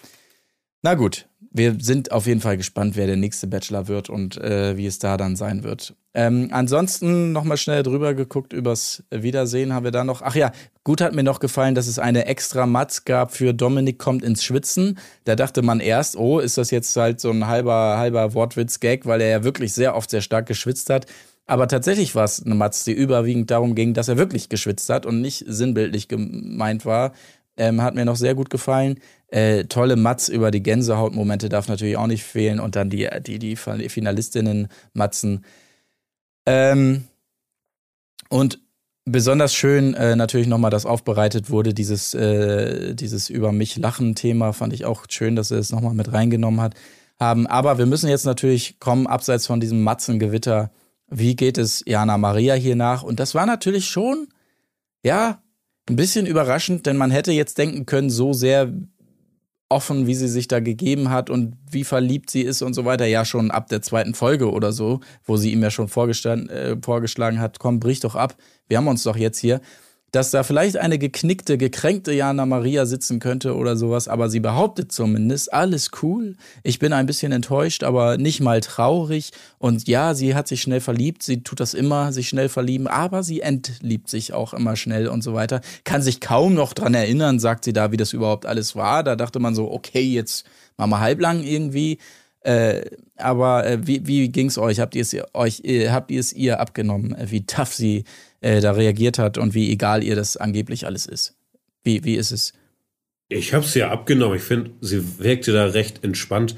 na gut, wir sind auf jeden Fall gespannt, wer der nächste Bachelor wird und äh, wie es da dann sein wird. Ähm, ansonsten nochmal schnell drüber geguckt übers Wiedersehen haben wir da noch. Ach ja, gut hat mir noch gefallen, dass es eine extra Matz gab für Dominik kommt ins Schwitzen. Da dachte man erst, oh, ist das jetzt halt so ein halber, halber Wortwitz-Gag, weil er ja wirklich sehr oft sehr stark geschwitzt hat. Aber tatsächlich war es eine Matz, die überwiegend darum ging, dass er wirklich geschwitzt hat und nicht sinnbildlich gemeint war. Ähm, hat mir noch sehr gut gefallen. Äh, tolle Matz über die Gänsehautmomente darf natürlich auch nicht fehlen. Und dann die, die, die Finalistinnen-Matzen. Ähm, und besonders schön äh, natürlich nochmal, dass aufbereitet wurde, dieses, äh, dieses Über mich lachen-Thema. Fand ich auch schön, dass er es nochmal mit reingenommen hat. Haben. Aber wir müssen jetzt natürlich kommen, abseits von diesem Matzengewitter. Wie geht es Jana Maria hier nach? Und das war natürlich schon, ja, ein bisschen überraschend, denn man hätte jetzt denken können, so sehr offen, wie sie sich da gegeben hat und wie verliebt sie ist und so weiter, ja schon ab der zweiten Folge oder so, wo sie ihm ja schon äh, vorgeschlagen hat, komm, brich doch ab, wir haben uns doch jetzt hier. Dass da vielleicht eine geknickte, gekränkte Jana Maria sitzen könnte oder sowas, aber sie behauptet zumindest, alles cool. Ich bin ein bisschen enttäuscht, aber nicht mal traurig. Und ja, sie hat sich schnell verliebt, sie tut das immer, sich schnell verlieben, aber sie entliebt sich auch immer schnell und so weiter. Kann sich kaum noch dran erinnern, sagt sie da, wie das überhaupt alles war. Da dachte man so, okay, jetzt machen wir halblang irgendwie. Äh, aber äh, wie, wie ging's euch? Habt ihr es euch, äh, habt ihr es ihr abgenommen, äh, wie tough sie äh, da reagiert hat und wie egal ihr das angeblich alles ist? Wie, wie ist es? Ich habe es ja abgenommen. Ich finde, sie wirkte da recht entspannt.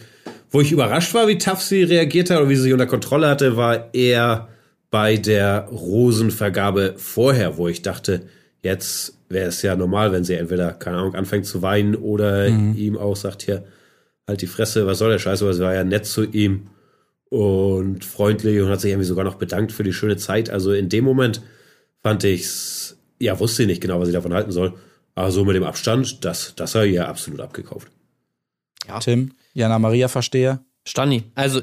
Wo ich überrascht war, wie tough sie reagiert hat oder wie sie sich unter Kontrolle hatte, war eher bei der Rosenvergabe vorher, wo ich dachte, jetzt wäre es ja normal, wenn sie entweder, keine Ahnung, anfängt zu weinen oder mhm. ihm auch sagt, hier, halt die Fresse, was soll der Scheiß, aber sie war ja nett zu ihm und freundlich und hat sich irgendwie sogar noch bedankt für die schöne Zeit. Also in dem Moment fand ich's, ja, wusste ich nicht genau, was ich davon halten soll. Aber so mit dem Abstand, das, das er ihr absolut abgekauft. Ja. Tim, Jana Maria Versteher. Stani, also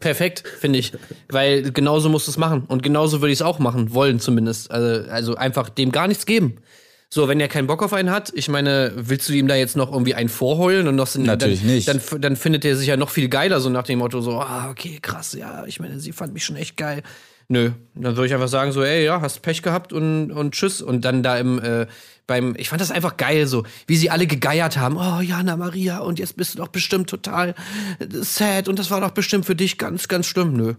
perfekt, finde ich. Weil genauso musst du es machen. Und genauso würde ich es auch machen, wollen zumindest. Also, also einfach dem gar nichts geben. So, wenn er keinen Bock auf einen hat, ich meine, willst du ihm da jetzt noch irgendwie einen vorheulen und noch sind, Natürlich dann, nicht. Dann, dann findet er sich ja noch viel geiler, so nach dem Motto, so, ah, okay, krass, ja, ich meine, sie fand mich schon echt geil. Nö, dann würde ich einfach sagen, so, ey, ja, hast Pech gehabt und, und tschüss. Und dann da im, äh, beim, ich fand das einfach geil, so, wie sie alle gegeiert haben. Oh, Jana Maria, und jetzt bist du doch bestimmt total sad und das war doch bestimmt für dich ganz, ganz schlimm. Nö.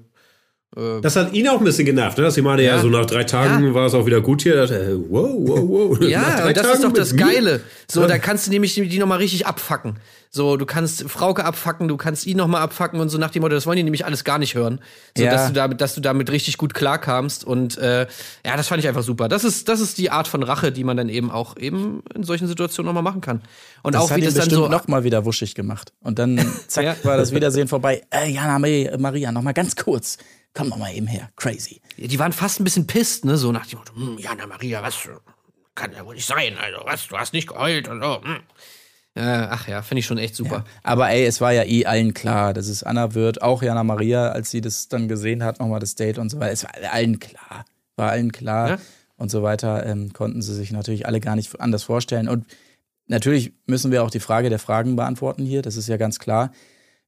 Äh, das hat ihn auch ein bisschen genervt, ne? dass sie meinte, ja, ja so nach drei Tagen ja. war es auch wieder gut hier. Dachte, wow, wow, wow. Ja, das Tagen ist doch das Geile. So, ja. da kannst du nämlich die nochmal richtig abfacken. So, du kannst Frauke abfacken, du kannst ihn nochmal abfacken und so nach dem Motto, das wollen die nämlich alles gar nicht hören. So, ja. dass du damit, dass du damit richtig gut klarkamst. Und äh, ja, das fand ich einfach super. Das ist, das ist die Art von Rache, die man dann eben auch eben in solchen Situationen nochmal machen kann. Und das auch hat wie das dann so noch mal wieder wuschig gemacht. Und dann zack ja. war das Wiedersehen vorbei. Äh, Jana Maria, nochmal ganz kurz komm doch mal eben her, crazy. Die waren fast ein bisschen pisst, ne, so nach dem Motto, hm, Jana Maria, was kann ja wohl nicht sein, also was, du hast nicht geheult und so. Hm. Äh, ach ja, finde ich schon echt super. Ja. Aber ey, es war ja eh allen klar, dass es Anna wird. Auch Jana Maria, als sie das dann gesehen hat, nochmal das Date und so weiter. Es war allen klar. War allen klar ja? und so weiter. Ähm, konnten sie sich natürlich alle gar nicht anders vorstellen. Und natürlich müssen wir auch die Frage der Fragen beantworten hier. Das ist ja ganz klar.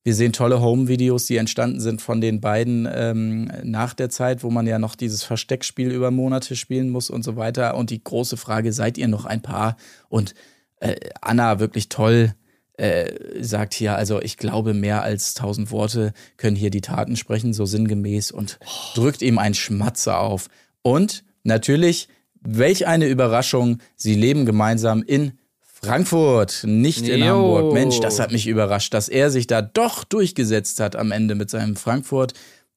Wir sehen tolle Home-Videos, die entstanden sind von den beiden ähm, nach der Zeit, wo man ja noch dieses Versteckspiel über Monate spielen muss und so weiter. Und die große Frage, seid ihr noch ein Paar? Und äh, Anna wirklich toll äh, sagt hier, also ich glaube, mehr als tausend Worte können hier die Taten sprechen, so sinngemäß und drückt ihm ein Schmatzer auf. Und natürlich, welch eine Überraschung, sie leben gemeinsam in Frankfurt, nicht in jo. Hamburg. Mensch, das hat mich überrascht, dass er sich da doch durchgesetzt hat am Ende mit seinem Frankfurt.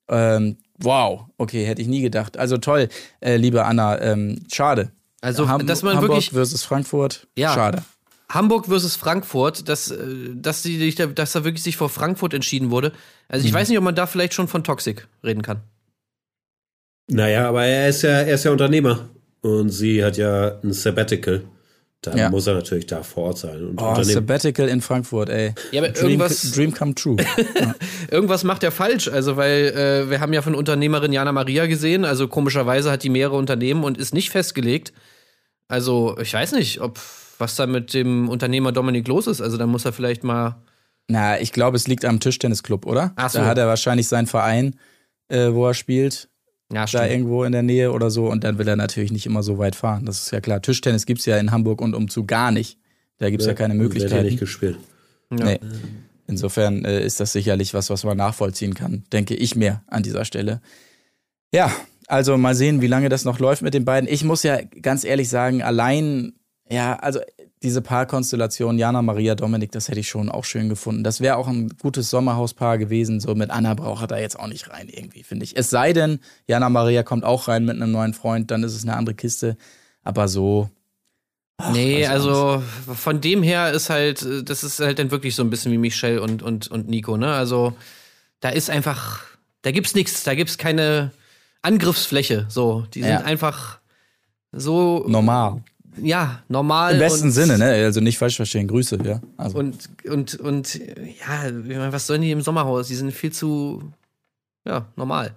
Ähm, wow, okay, hätte ich nie gedacht. Also toll, äh, liebe Anna, ähm, schade. Also, Ham dass man Hamburg wirklich versus Frankfurt, ja. schade. Hamburg versus Frankfurt, dass, äh, dass, die, dass da wirklich sich vor Frankfurt entschieden wurde. Also ich mhm. weiß nicht, ob man da vielleicht schon von Toxic reden kann. Naja, aber er ist ja, er ist ja Unternehmer. Und sie hat ja ein Sabbatical. Dann ja. muss er natürlich da vor Ort sein. Und oh, Sabbatical in Frankfurt, ey. Ja, aber Dream, irgendwas, Dream come true. ja. irgendwas macht er falsch. Also, weil äh, wir haben ja von Unternehmerin Jana Maria gesehen. Also, komischerweise hat die mehrere Unternehmen und ist nicht festgelegt. Also, ich weiß nicht, ob was da mit dem Unternehmer Dominik los ist. Also, da muss er vielleicht mal. Na, ich glaube, es liegt am Tischtennisclub, oder? Ach so. Da hat er wahrscheinlich seinen Verein, äh, wo er spielt. Ja, da irgendwo in der Nähe oder so. Und dann will er natürlich nicht immer so weit fahren. Das ist ja klar. Tischtennis gibt es ja in Hamburg und umzu gar nicht. Da gibt es ja, ja, keine Möglichkeit. Ja nicht gespielt. Ja. Nee. Insofern äh, ist das sicherlich was, was man nachvollziehen kann, denke ich mir an dieser Stelle. Ja, also mal sehen, wie lange das noch läuft mit den beiden. Ich muss ja ganz ehrlich sagen, allein, ja, also diese Paarkonstellation Jana Maria Dominik, das hätte ich schon auch schön gefunden. Das wäre auch ein gutes Sommerhauspaar gewesen. So mit Anna braucht er da jetzt auch nicht rein irgendwie, finde ich. Es sei denn, Jana Maria kommt auch rein mit einem neuen Freund, dann ist es eine andere Kiste. Aber so. Ach, nee, also von dem her ist halt, das ist halt dann wirklich so ein bisschen wie Michelle und, und, und Nico, ne? Also da ist einfach, da gibt's nichts, da gibt's keine Angriffsfläche. So, die sind ja. einfach so normal ja, normal. Im besten Sinne, ne? Also nicht falsch verstehen. Grüße, ja. Also. Und, und, und, ja, was sollen die im Sommerhaus? Die sind viel zu, ja, normal.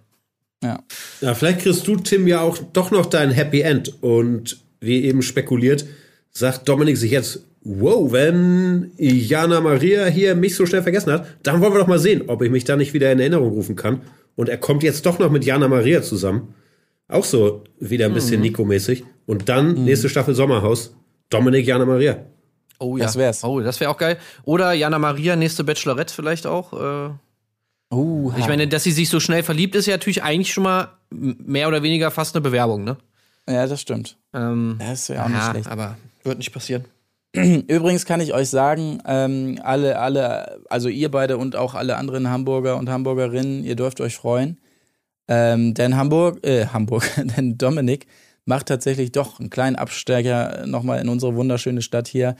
Ja. Ja, vielleicht kriegst du, Tim, ja auch doch noch dein Happy End. Und wie eben spekuliert, sagt Dominik sich jetzt, wow, wenn Jana Maria hier mich so schnell vergessen hat, dann wollen wir doch mal sehen, ob ich mich da nicht wieder in Erinnerung rufen kann. Und er kommt jetzt doch noch mit Jana Maria zusammen. Auch so wieder ein bisschen Nico-mäßig. Und dann nächste Staffel Sommerhaus, Dominik, Jana Maria. Oh ja. Das wär's. Oh, das wäre auch geil. Oder Jana Maria, nächste Bachelorette vielleicht auch. Äh, Uh, ich meine, dass sie sich so schnell verliebt, ist ja natürlich eigentlich schon mal mehr oder weniger fast eine Bewerbung, ne? ja, das stimmt. Ähm, Das wäre auch nicht ja, schlecht. aber wird nicht passieren. Übrigens kann ich euch sagen, ähm, alle, alle, also ihr beide und auch alle anderen Hamburger und Hamburgerinnen, ihr dürft euch freuen. Ähm, denn Hamburg, äh, Hamburg, denn Dominik macht tatsächlich doch einen kleinen Abstecher nochmal in unsere wunderschöne Stadt hier.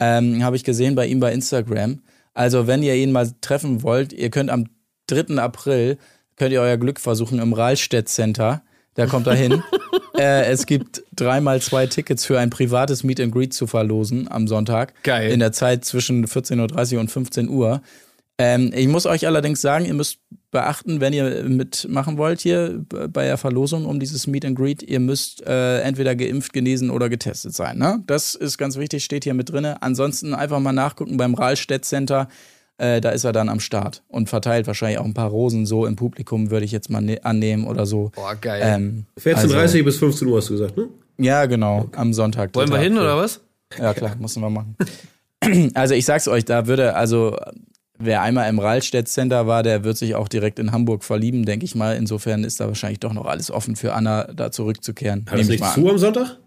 Ähm, Habe ich gesehen bei ihm bei Instagram. Also, wenn ihr ihn mal treffen wollt, ihr könnt am 3. April, könnt ihr euer Glück versuchen im Rahlstedt Center. Da kommt er hin. äh, es gibt dreimal zwei Tickets für ein privates Meet and Greet zu verlosen am Sonntag. Geil. In der Zeit zwischen 14.30 Uhr und 15 Uhr. Ähm, ich muss euch allerdings sagen, ihr müsst beachten, wenn ihr mitmachen wollt hier bei der Verlosung um dieses Meet and Greet, ihr müsst äh, entweder geimpft, genesen oder getestet sein. Ne? Das ist ganz wichtig, steht hier mit drinne. Ansonsten einfach mal nachgucken beim Rahlstedt Center. Äh, da ist er dann am Start und verteilt wahrscheinlich auch ein paar Rosen so im Publikum, würde ich jetzt mal ne annehmen oder so. Boah, geil. Ähm, 14.30 also- bis 15 Uhr hast du gesagt, ne? ja, genau, am Sonntag. Wollen wir hin oder was? Ja, klar, müssen wir machen. Also ich sag's euch, da würde, also wer einmal im Rahlstedt Center war, der wird sich auch direkt in Hamburg verlieben, denke ich mal. Insofern ist da wahrscheinlich doch noch alles offen für Anna, da zurückzukehren. Hat ich nicht zu am Sonntag?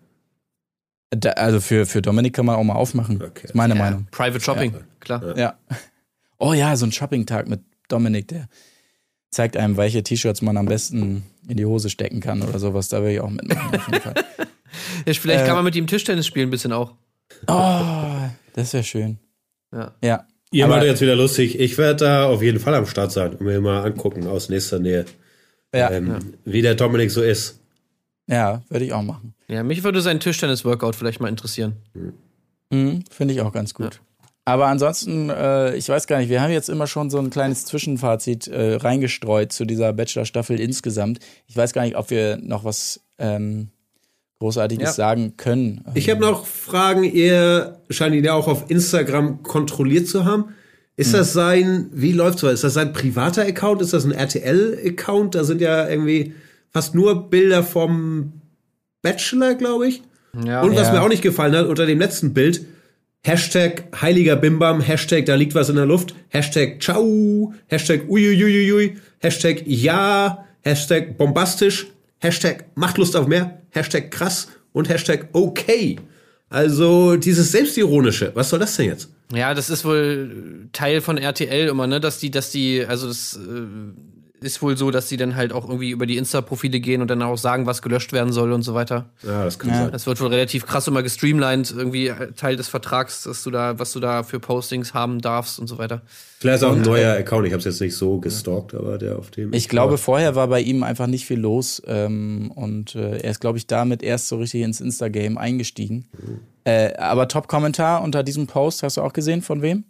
Da, also für, für Dominik kann man auch mal aufmachen. Okay. Ist meine Ja, Meinung. Private Shopping, klar. Ja. Oh ja, so ein Shopping-Tag mit Dominik, der zeigt einem, welche T-Shirts man am besten in die Hose stecken kann oder sowas. Da will ich auch mitmachen. Auf jeden Fall. Ja, vielleicht Äh, kann man mit ihm Tischtennis spielen, ein bisschen auch. Oh, das wäre schön. Ja. Ja. Ihr macht jetzt wieder lustig. Ich werde da auf jeden Fall am Start sein und mir mal angucken aus nächster Nähe, Ja, ähm, wie der Dominik so ist. ja würde ich auch machen. Ja, mich würde sein Tischtennis-Workout vielleicht mal interessieren. Mhm, Finde ich auch ganz gut. Aber ansonsten, äh, ich weiß gar nicht, wir haben jetzt immer schon so ein kleines Zwischenfazit äh, reingestreut zu dieser Bachelor-Staffel insgesamt. Ich weiß gar nicht, ob wir noch was ähm, Großartiges Ja. sagen können. Ich habe noch Fragen. Ihr scheint ihn ja auch auf Instagram kontrolliert zu haben. Ist das sein, wie läuft's so? Ist das sein privater Account? Ist das ein RTL-Account? Da sind ja irgendwie fast nur Bilder vom Bachelor, glaube ich. Ja. Und was Ja. mir auch nicht gefallen hat, unter dem letzten Bild, Hashtag heiliger Bimbam, Hashtag da liegt was in der Luft, Hashtag ciao, Hashtag uiuiuiui, Hashtag ja, Hashtag bombastisch, Hashtag macht Lust auf mehr, Hashtag krass und Hashtag okay. Also dieses Selbstironische, was soll das denn jetzt? Ja, das ist wohl Teil von RTL immer, ne, dass die, dass die, also das äh, ist wohl so, dass die dann halt auch irgendwie über die Insta-Profile gehen und dann auch sagen, was gelöscht werden soll und so weiter. Ja, das kann Ja. sein. Das wird wohl relativ krass immer gestreamlined, irgendwie äh, Teil des Vertrags, dass du da, was du da für Postings haben darfst und so weiter. Vielleicht ist auch ein neuer Account, ich habe es jetzt nicht so gestalkt, aber der auf dem. Ich glaube, vorher war bei ihm einfach nicht viel los ähm, und äh, er ist, glaube ich, damit erst so richtig ins Insta-Game eingestiegen. Äh, aber Top-Kommentar unter diesem Post, hast du auch gesehen, von wem?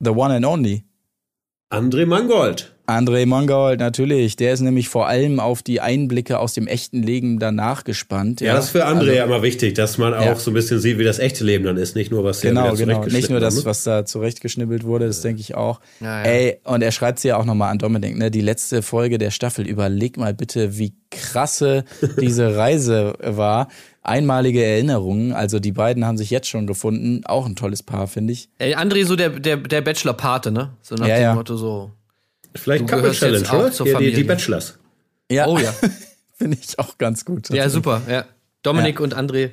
The one and only. André Mangold. André Mangold, natürlich. Der ist nämlich vor allem auf die Einblicke aus dem echten Leben danach gespannt. Ja, das ist für André Also- ja immer wichtig, dass man auch Ja. so ein bisschen sieht, wie das echte Leben dann ist, nicht nur was ja Genau, wieder genau. Nicht nur das, ne? was da zurechtgeschnibbelt wurde, das denke ich auch. Ja, ja. Ey, und er schreibt sie ja auch nochmal an Dominik, ne? Die letzte Folge der Staffel. Überleg mal bitte, wie krasse diese Reise war. Einmalige Erinnerungen. Also die beiden haben sich jetzt schon gefunden. Auch ein tolles Paar, finde ich. Ey, André so der, der, der Bachelor-Pate, ne? So nach Ja, dem ja. Motto so. Vielleicht Du Couple Challenge, jetzt oder? zur Hier, die, die Familie. Bachelors. Ja, Oh ja. finde ich auch ganz gut. Ja, super, ja. Dominik und André.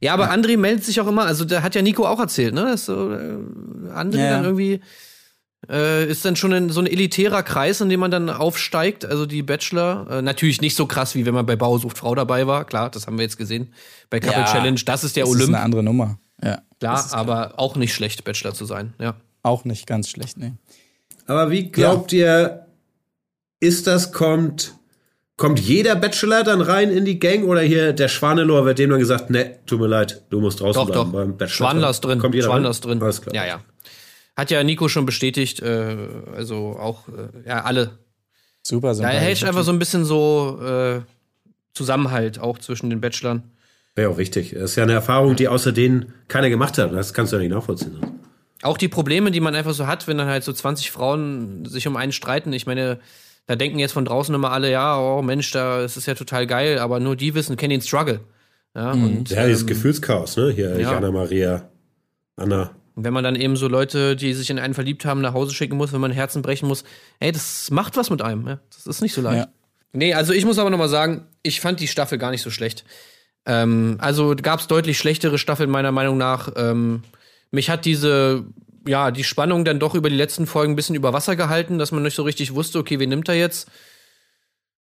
Ja, aber André meldet sich auch immer, also da hat ja Nico auch erzählt, ne? Dass so, äh, André Ja. dann irgendwie äh, ist dann schon in so ein elitärer Kreis, in dem man dann aufsteigt. Also die Bachelor, äh, natürlich nicht so krass, wie wenn man bei Bauer sucht Frau dabei war. Klar, das haben wir jetzt gesehen. Bei Couple Ja. Challenge, das ist der Das ist Olymp. eine andere Nummer. Ja. Klar, aber auch nicht schlecht, Bachelor zu sein. Ja. Auch nicht ganz schlecht, ne? Aber wie glaubt ihr, ist das, kommt, kommt jeder Bachelor dann rein in die Gang oder hier der Schwanelor wird dem dann gesagt, ne, tut mir leid, du musst draußen Doch, bleiben doch. beim Bachelor. Schwandler ist drin. Kommt jeder Schwandler rein? ist drin. Alles klar. Ja, ja. Hat ja Nico schon bestätigt, äh, also auch, äh, ja, alle Super Da hält einfach so ein bisschen so äh, Zusammenhalt auch zwischen den Bachelorn. Wäre auch wichtig. Das ist ja eine Erfahrung, die außer denen keiner gemacht hat. Das kannst du ja nicht nachvollziehen. Auch die Probleme, die man einfach so hat, wenn dann halt so 20 Frauen sich um einen streiten. Ich meine, da denken jetzt von draußen immer alle, ja, oh Mensch, da das ist ja total geil, aber nur die wissen, kennen den Struggle. Ja, und, Ja, dieses ähm, Gefühlschaos, ne? Hier, ja. Jana Maria, Anna. wenn man dann eben so Leute, die sich in einen verliebt haben, nach Hause schicken muss, wenn man Herzen brechen muss, ey, das macht was mit einem. Ja? Das ist nicht so leicht. Ja. Nee, also ich muss aber noch mal sagen, ich fand die Staffel gar nicht so schlecht. Ähm, also gab es deutlich schlechtere Staffeln meiner Meinung nach. Ähm, mich hat diese, ja, die Spannung dann doch über die letzten Folgen ein bisschen über Wasser gehalten, dass man nicht so richtig wusste, okay, wen nimmt er jetzt?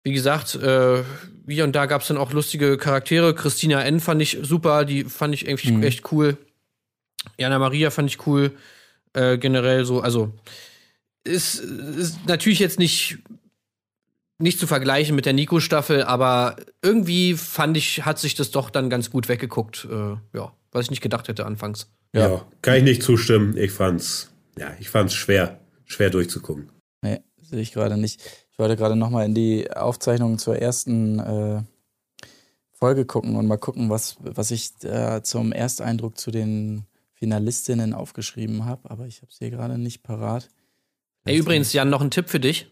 Wie gesagt, äh, hier und da gab es dann auch lustige Charaktere. Christina N. fand ich super, die fand ich irgendwie echt cool. Jana Maria fand ich cool. Äh, generell so, also ist, ist natürlich jetzt nicht nicht zu vergleichen mit der Nico-Staffel, aber irgendwie fand ich, hat sich das doch dann ganz gut weggeguckt. Äh, ja, was ich nicht gedacht hätte anfangs. Ja. kann ich nicht zustimmen. Ich fand's, ja, ich fand's schwer, schwer durchzugucken. Nee, sehe ich gerade nicht. Ich wollte gerade nochmal in die Aufzeichnung zur ersten äh, Folge gucken und mal gucken, was, was ich äh, zum Ersteindruck zu den Finalistinnen aufgeschrieben habe, aber ich habe es hier gerade nicht parat. Ey, übrigens, Jan, noch ein Tipp für dich.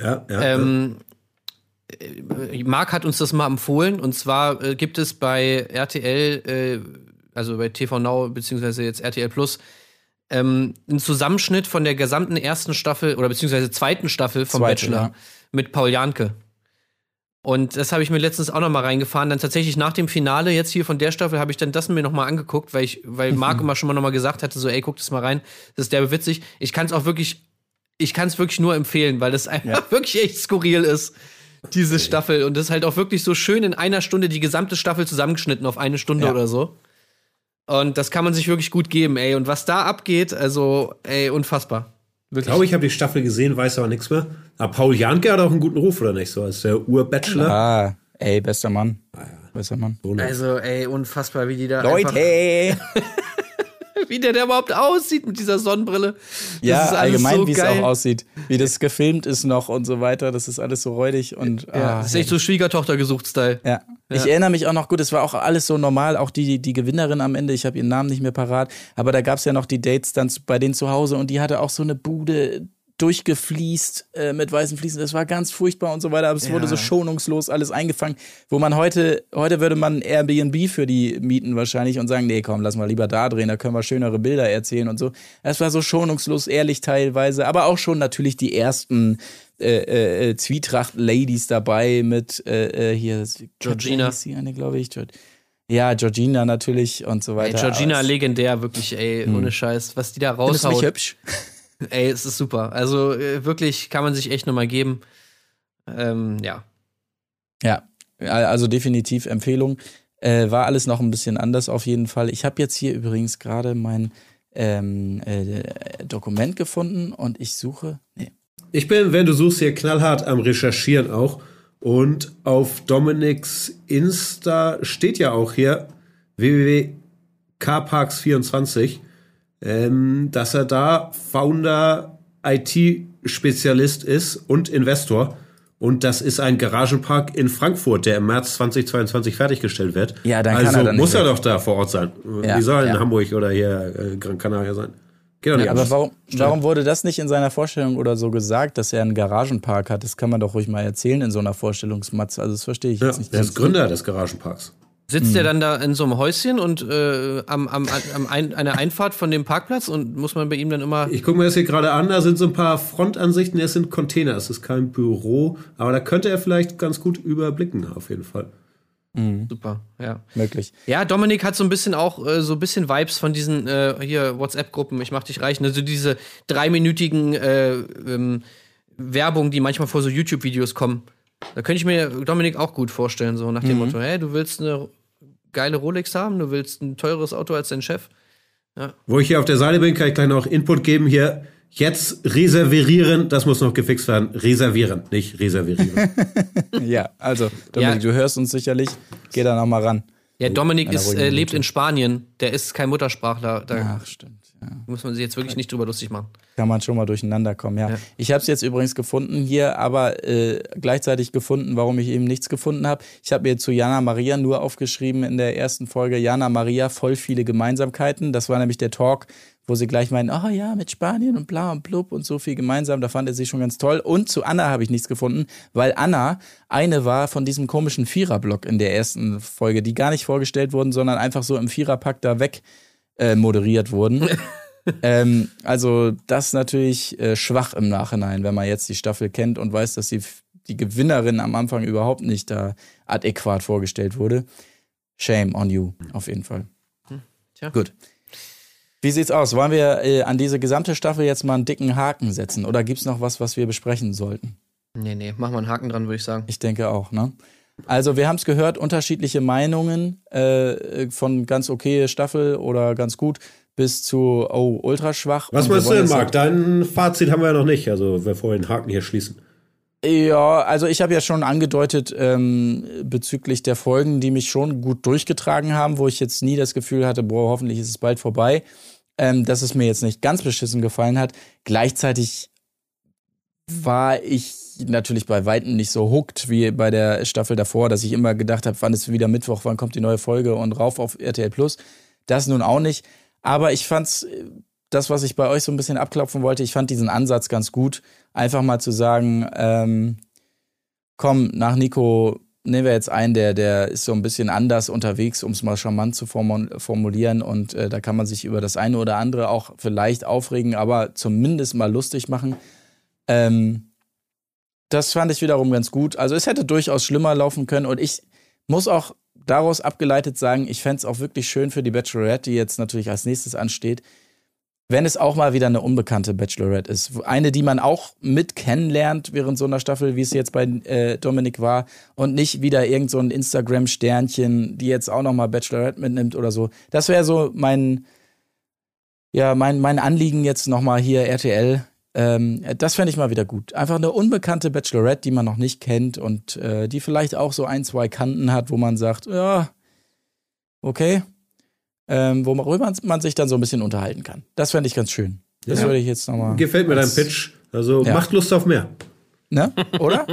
Ja, ja. Ähm, äh, Marc hat uns das mal empfohlen und zwar äh, gibt es bei RTL, äh, also bei TV Now beziehungsweise jetzt RTL Plus, ähm, einen Zusammenschnitt von der gesamten ersten Staffel oder beziehungsweise zweiten Staffel vom Zweite, Bachelor ja. mit Paul Janke. Und das habe ich mir letztens auch noch mal reingefahren. Dann tatsächlich nach dem Finale jetzt hier von der Staffel habe ich dann das mir noch mal angeguckt, weil ich, weil Marc immer schon mal noch mal gesagt hatte, so ey, guck das mal rein, das ist derbe witzig. Ich kann es auch wirklich, ich kann es wirklich nur empfehlen, weil das einfach wirklich echt skurril ist, diese Staffel. Und das ist halt auch wirklich so schön in einer Stunde die gesamte Staffel zusammengeschnitten auf eine Stunde Ja. oder so. Und das kann man sich wirklich gut geben, ey. Und was da abgeht, also, ey, unfassbar. Ich Wirklich. glaube, ich habe die Staffel gesehen, weiß aber nichts mehr. Aber Paul Janke hat auch einen guten Ruf, oder nicht? So als der Ur-Bachelor. Ah, ey, bester Mann. Bester Mann. So eine- Also, ey, unfassbar, wie die da. Leute! Wie der, der überhaupt aussieht mit dieser Sonnenbrille. Das Ja, allgemein, so wie es auch aussieht. Wie das gefilmt ist noch und so weiter. Das ist alles so räudig und. Ja, ah, das ist echt so Schwiegertochter gesucht Style. Ja. Ich erinnere mich auch noch gut, es war auch alles so normal, auch die, die Gewinnerin am Ende, ich habe ihren Namen nicht mehr parat, aber da gab es ja noch die Dates dann bei denen zu Hause und die hatte auch so eine Bude durchgefliest äh, mit weißen Fliesen. Das war ganz furchtbar und so weiter, aber es wurde so schonungslos alles eingefangen, wo man heute, heute würde man Airbnb für die mieten wahrscheinlich und sagen, nee, komm, lass mal lieber da drehen, da können wir schönere Bilder erzählen und so. Es war so schonungslos, ehrlich teilweise, aber auch schon natürlich die ersten äh, äh, Zwietracht-Ladies dabei mit äh, äh, hier Georgina. hieß sie eine, glaube ich. Ja, Georgina natürlich und so Ey, weiter. Georgina Aber es- legendär, wirklich, ey, ohne Scheiß. Was die da Findest du mich raushaut. hübsch? Ey, es ist super. Also äh, wirklich kann man sich echt nochmal geben. Ähm, ja. Ja, also definitiv Empfehlung. Äh, war alles noch ein bisschen anders auf jeden Fall. Ich habe jetzt hier übrigens gerade mein ähm, äh, Dokument gefunden und ich suche. Nee. Ich bin, wenn du suchst, hier knallhart am Recherchieren auch. Und auf Dominiks Insta steht ja auch hier www.carparks24, ähm, dass er da Founder IT-Spezialist ist und Investor. Und das ist ein Garagenpark in Frankfurt, der im März 2022 fertiggestellt wird. Ja, dann also er muss er doch da vor Ort sein. Ja, Wie soll er in ja. Hamburg oder hier äh, Gran Canaria sein? Geht doch nicht Aber warum, warum wurde das nicht in seiner Vorstellung oder so gesagt, dass er einen Garagenpark hat? Das kann man doch ruhig mal erzählen in so einer Vorstellungsmatz. Also das verstehe ich Ja, jetzt nicht. der ist Gründer des Garagenparks. Sitzt Hm. der dann da in so einem Häuschen und äh, am, am, am ein, einer Einfahrt von dem Parkplatz und muss man bei ihm dann immer. Ich gucke mir das hier gerade an, da sind so ein paar Frontansichten, das sind Container, es ist kein Büro, aber da könnte er vielleicht ganz gut überblicken, auf jeden Fall. Super, ja. möglich. Ja, Dominik hat so ein bisschen auch äh, so ein bisschen Vibes von diesen äh, hier WhatsApp-Gruppen, ich mach dich reich, also diese dreiminütigen äh, ähm, Werbung, die manchmal vor so YouTube-Videos kommen. Da könnte ich mir Dominik auch gut vorstellen, so nach dem Motto, hey, du willst eine geile Rolex haben, du willst ein teures Auto als dein Chef. Wo ich hier auf der Seite bin, kann ich gleich noch Input geben hier. Jetzt reservieren, das muss noch gefixt werden. Reservieren, nicht reservieren. Ja, also, Dominik, Ja. du hörst uns sicherlich. Geh da nochmal ran. Ja, Dominik ist, äh, lebt in Spanien, der ist kein Muttersprachler. Da, Ach, stimmt. Muss man sich jetzt wirklich nicht drüber lustig machen. Kann man schon mal durcheinander kommen, ja. Ja. Ich habe es jetzt übrigens gefunden hier, aber äh, gleichzeitig gefunden, warum ich eben nichts gefunden habe. Ich habe mir zu Jana Maria nur aufgeschrieben in der ersten Folge, Jana Maria, voll viele Gemeinsamkeiten. Das war nämlich der Talk, wo sie gleich meinen, oh ja, mit Spanien und bla und blub und so viel gemeinsam. Da fand er sie schon ganz toll. Und zu Anna habe ich nichts gefunden, weil Anna eine war von diesem komischen Viererblock in der ersten Folge, die gar nicht vorgestellt wurden, sondern einfach so im Viererpack da weg äh, moderiert wurden. ähm, also das natürlich äh, schwach im Nachhinein, wenn man jetzt die Staffel kennt und weiß, dass die, die Gewinnerin am Anfang überhaupt nicht da adäquat vorgestellt wurde. Shame on you, auf jeden Fall. tja. Gut. Wie sieht's aus? Wollen wir äh, an diese gesamte Staffel jetzt mal einen dicken Haken setzen? Oder gibt's noch was, was wir besprechen sollten? Nee, nee, mach mal einen Haken dran, würde ich sagen. Ich denke auch, ne? Also, wir haben es gehört, unterschiedliche Meinungen äh, von ganz okay Staffel oder ganz gut bis zu, oh, ultra schwach. Was meinst du denn, Marc? Dein Fazit haben wir ja noch nicht. Also, wir den Haken hier schließen. Ja, also ich habe ja schon angedeutet ähm, bezüglich der Folgen, die mich schon gut durchgetragen haben, wo ich jetzt nie das Gefühl hatte, boah, hoffentlich ist es bald vorbei, ähm, dass es mir jetzt nicht ganz beschissen gefallen hat. Gleichzeitig war ich natürlich bei Weitem nicht so hooked wie bei der Staffel davor, dass ich immer gedacht habe, wann ist wieder Mittwoch, wann kommt die neue Folge und rauf auf RTL Plus. Das nun auch nicht. Aber ich fand's, äh, das, was ich bei euch so ein bisschen abklopfen wollte, ich fand diesen Ansatz ganz gut, einfach mal zu sagen, ähm, komm, nach Nico nehmen wir jetzt einen, der, der ist so ein bisschen anders unterwegs, um es mal charmant zu formu- formulieren. Und äh, da kann man sich über das eine oder andere auch vielleicht aufregen, aber zumindest mal lustig machen. Ähm, das fand ich wiederum ganz gut. Also es hätte durchaus schlimmer laufen können und ich muss auch daraus abgeleitet sagen, ich fänd's auch wirklich schön für die Bachelorette, die jetzt natürlich als nächstes ansteht, wenn es auch mal wieder eine unbekannte Bachelorette ist. Eine, die man auch mit kennenlernt während so einer Staffel, wie es jetzt bei äh, Dominik war und nicht wieder irgend so ein Instagram-Sternchen, die jetzt auch noch mal Bachelorette mitnimmt oder so. Das wäre so mein, ja, mein, mein Anliegen jetzt noch mal hier RTL. Ähm, das fände ich mal wieder gut. Einfach eine unbekannte Bachelorette, die man noch nicht kennt und äh, die vielleicht auch so ein, zwei Kanten hat, wo man sagt, ja, okay, ähm, worüber man sich dann so ein bisschen unterhalten kann. Das fände ich ganz schön. Das Ja. würde ich jetzt nochmal. Gefällt mir dein Pitch. Also, Ja. macht Lust auf mehr. Ne? Oder?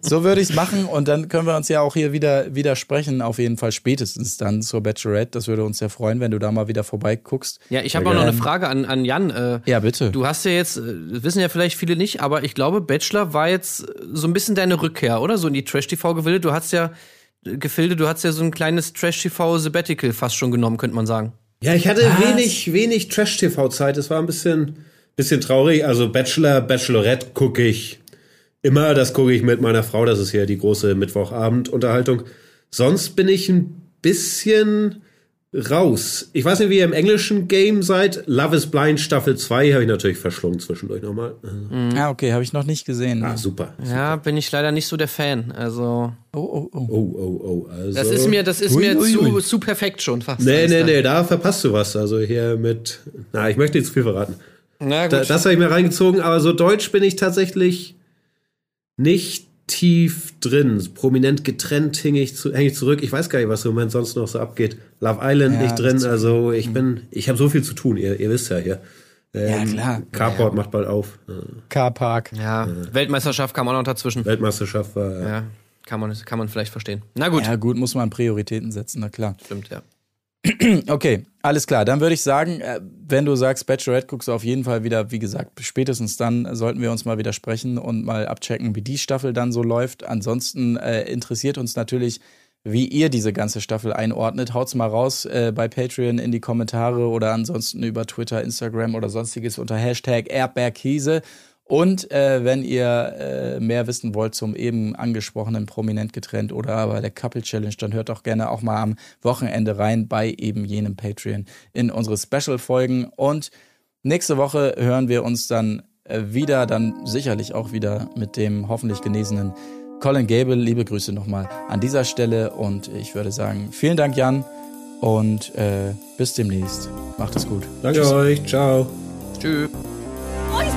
so würde ich es machen und dann können wir uns ja auch hier wieder widersprechen, auf jeden Fall spätestens dann zur Bachelorette. Das würde uns sehr freuen, wenn du da mal wieder vorbeiguckst. Ja, ich habe auch noch eine Frage an, an Jan. Äh, Ja, bitte. Du hast ja jetzt, äh, wissen ja vielleicht viele nicht, aber ich glaube, Bachelor war jetzt äh, so ein bisschen deine Rückkehr, oder? So in die Trash-TV-Gewilde. Du hast ja, äh, Gefilde, du hast ja so ein kleines Trash-TV-Sabbatical fast schon genommen, könnte man sagen. Ja, ich hatte wenig, wenig Trash-TV-Zeit. Es war ein bisschen, bisschen traurig. Also Bachelor, Bachelorette gucke ich immer. Das gucke ich mit meiner Frau. Das ist ja die große Mittwochabend-Unterhaltung. Sonst bin ich ein bisschen raus. Ich weiß nicht, wie ihr im englischen Game seid. Love is Blind Staffel 2 habe ich natürlich verschlungen zwischendurch nochmal. Ah, okay, habe ich noch nicht gesehen. Ah, super. Ja, bin ich leider nicht so der Fan. Also, Oh, oh, oh. Oh, oh, oh. Also. das ist mir, das ist Ui, mir ui, zu, ui. zu perfekt schon fast. Nee, nee, da. nee, da verpasst du was. Also hier mit. Na, ich möchte nicht zu viel verraten. Na gut. Da, das habe ich mir reingezogen, aber so deutsch bin ich tatsächlich nicht tief drin. Prominent getrennt hänge ich, zu, häng ich zurück. Ich weiß gar nicht, was im Moment sonst noch so abgeht. Love Island Ja, nicht drin. Also ich bin, ich habe so viel zu tun. Ihr, ihr wisst ja hier. Ja, klar. Carport macht bald auf. Carpark. ja, Weltmeisterschaft kam auch noch dazwischen. Weltmeisterschaft war. äh, Ja, kann man, kann man vielleicht verstehen. Na gut, Ja, gut, muss man Prioritäten setzen, na klar. stimmt, ja. Okay, alles klar. Dann würde ich sagen, äh, wenn du sagst Bachelorette, guckst du auf jeden Fall wieder, wie gesagt, spätestens dann sollten wir uns mal wieder sprechen und mal abchecken, wie die Staffel dann so läuft. Ansonsten äh, interessiert uns natürlich, wie ihr diese ganze Staffel einordnet. Haut's mal raus äh, bei Patreon in die Kommentare oder ansonsten über Twitter, Instagram oder sonstiges unter Hashtag Erdbeerkäse. Und äh, wenn ihr äh, mehr wissen wollt zum eben angesprochenen Prominent getrennt oder aber der Couple Challenge, dann hört doch gerne auch mal am Wochenende rein bei eben jenem Patreon in unsere Special-Folgen. Und nächste Woche hören wir uns dann äh, wieder, dann sicherlich auch wieder mit dem hoffentlich genesenen Colin Gable. Liebe Grüße nochmal an dieser Stelle und ich würde sagen, vielen Dank, Jan, und äh, bis demnächst. Macht es gut. Danke euch. Ciao. Tschüss.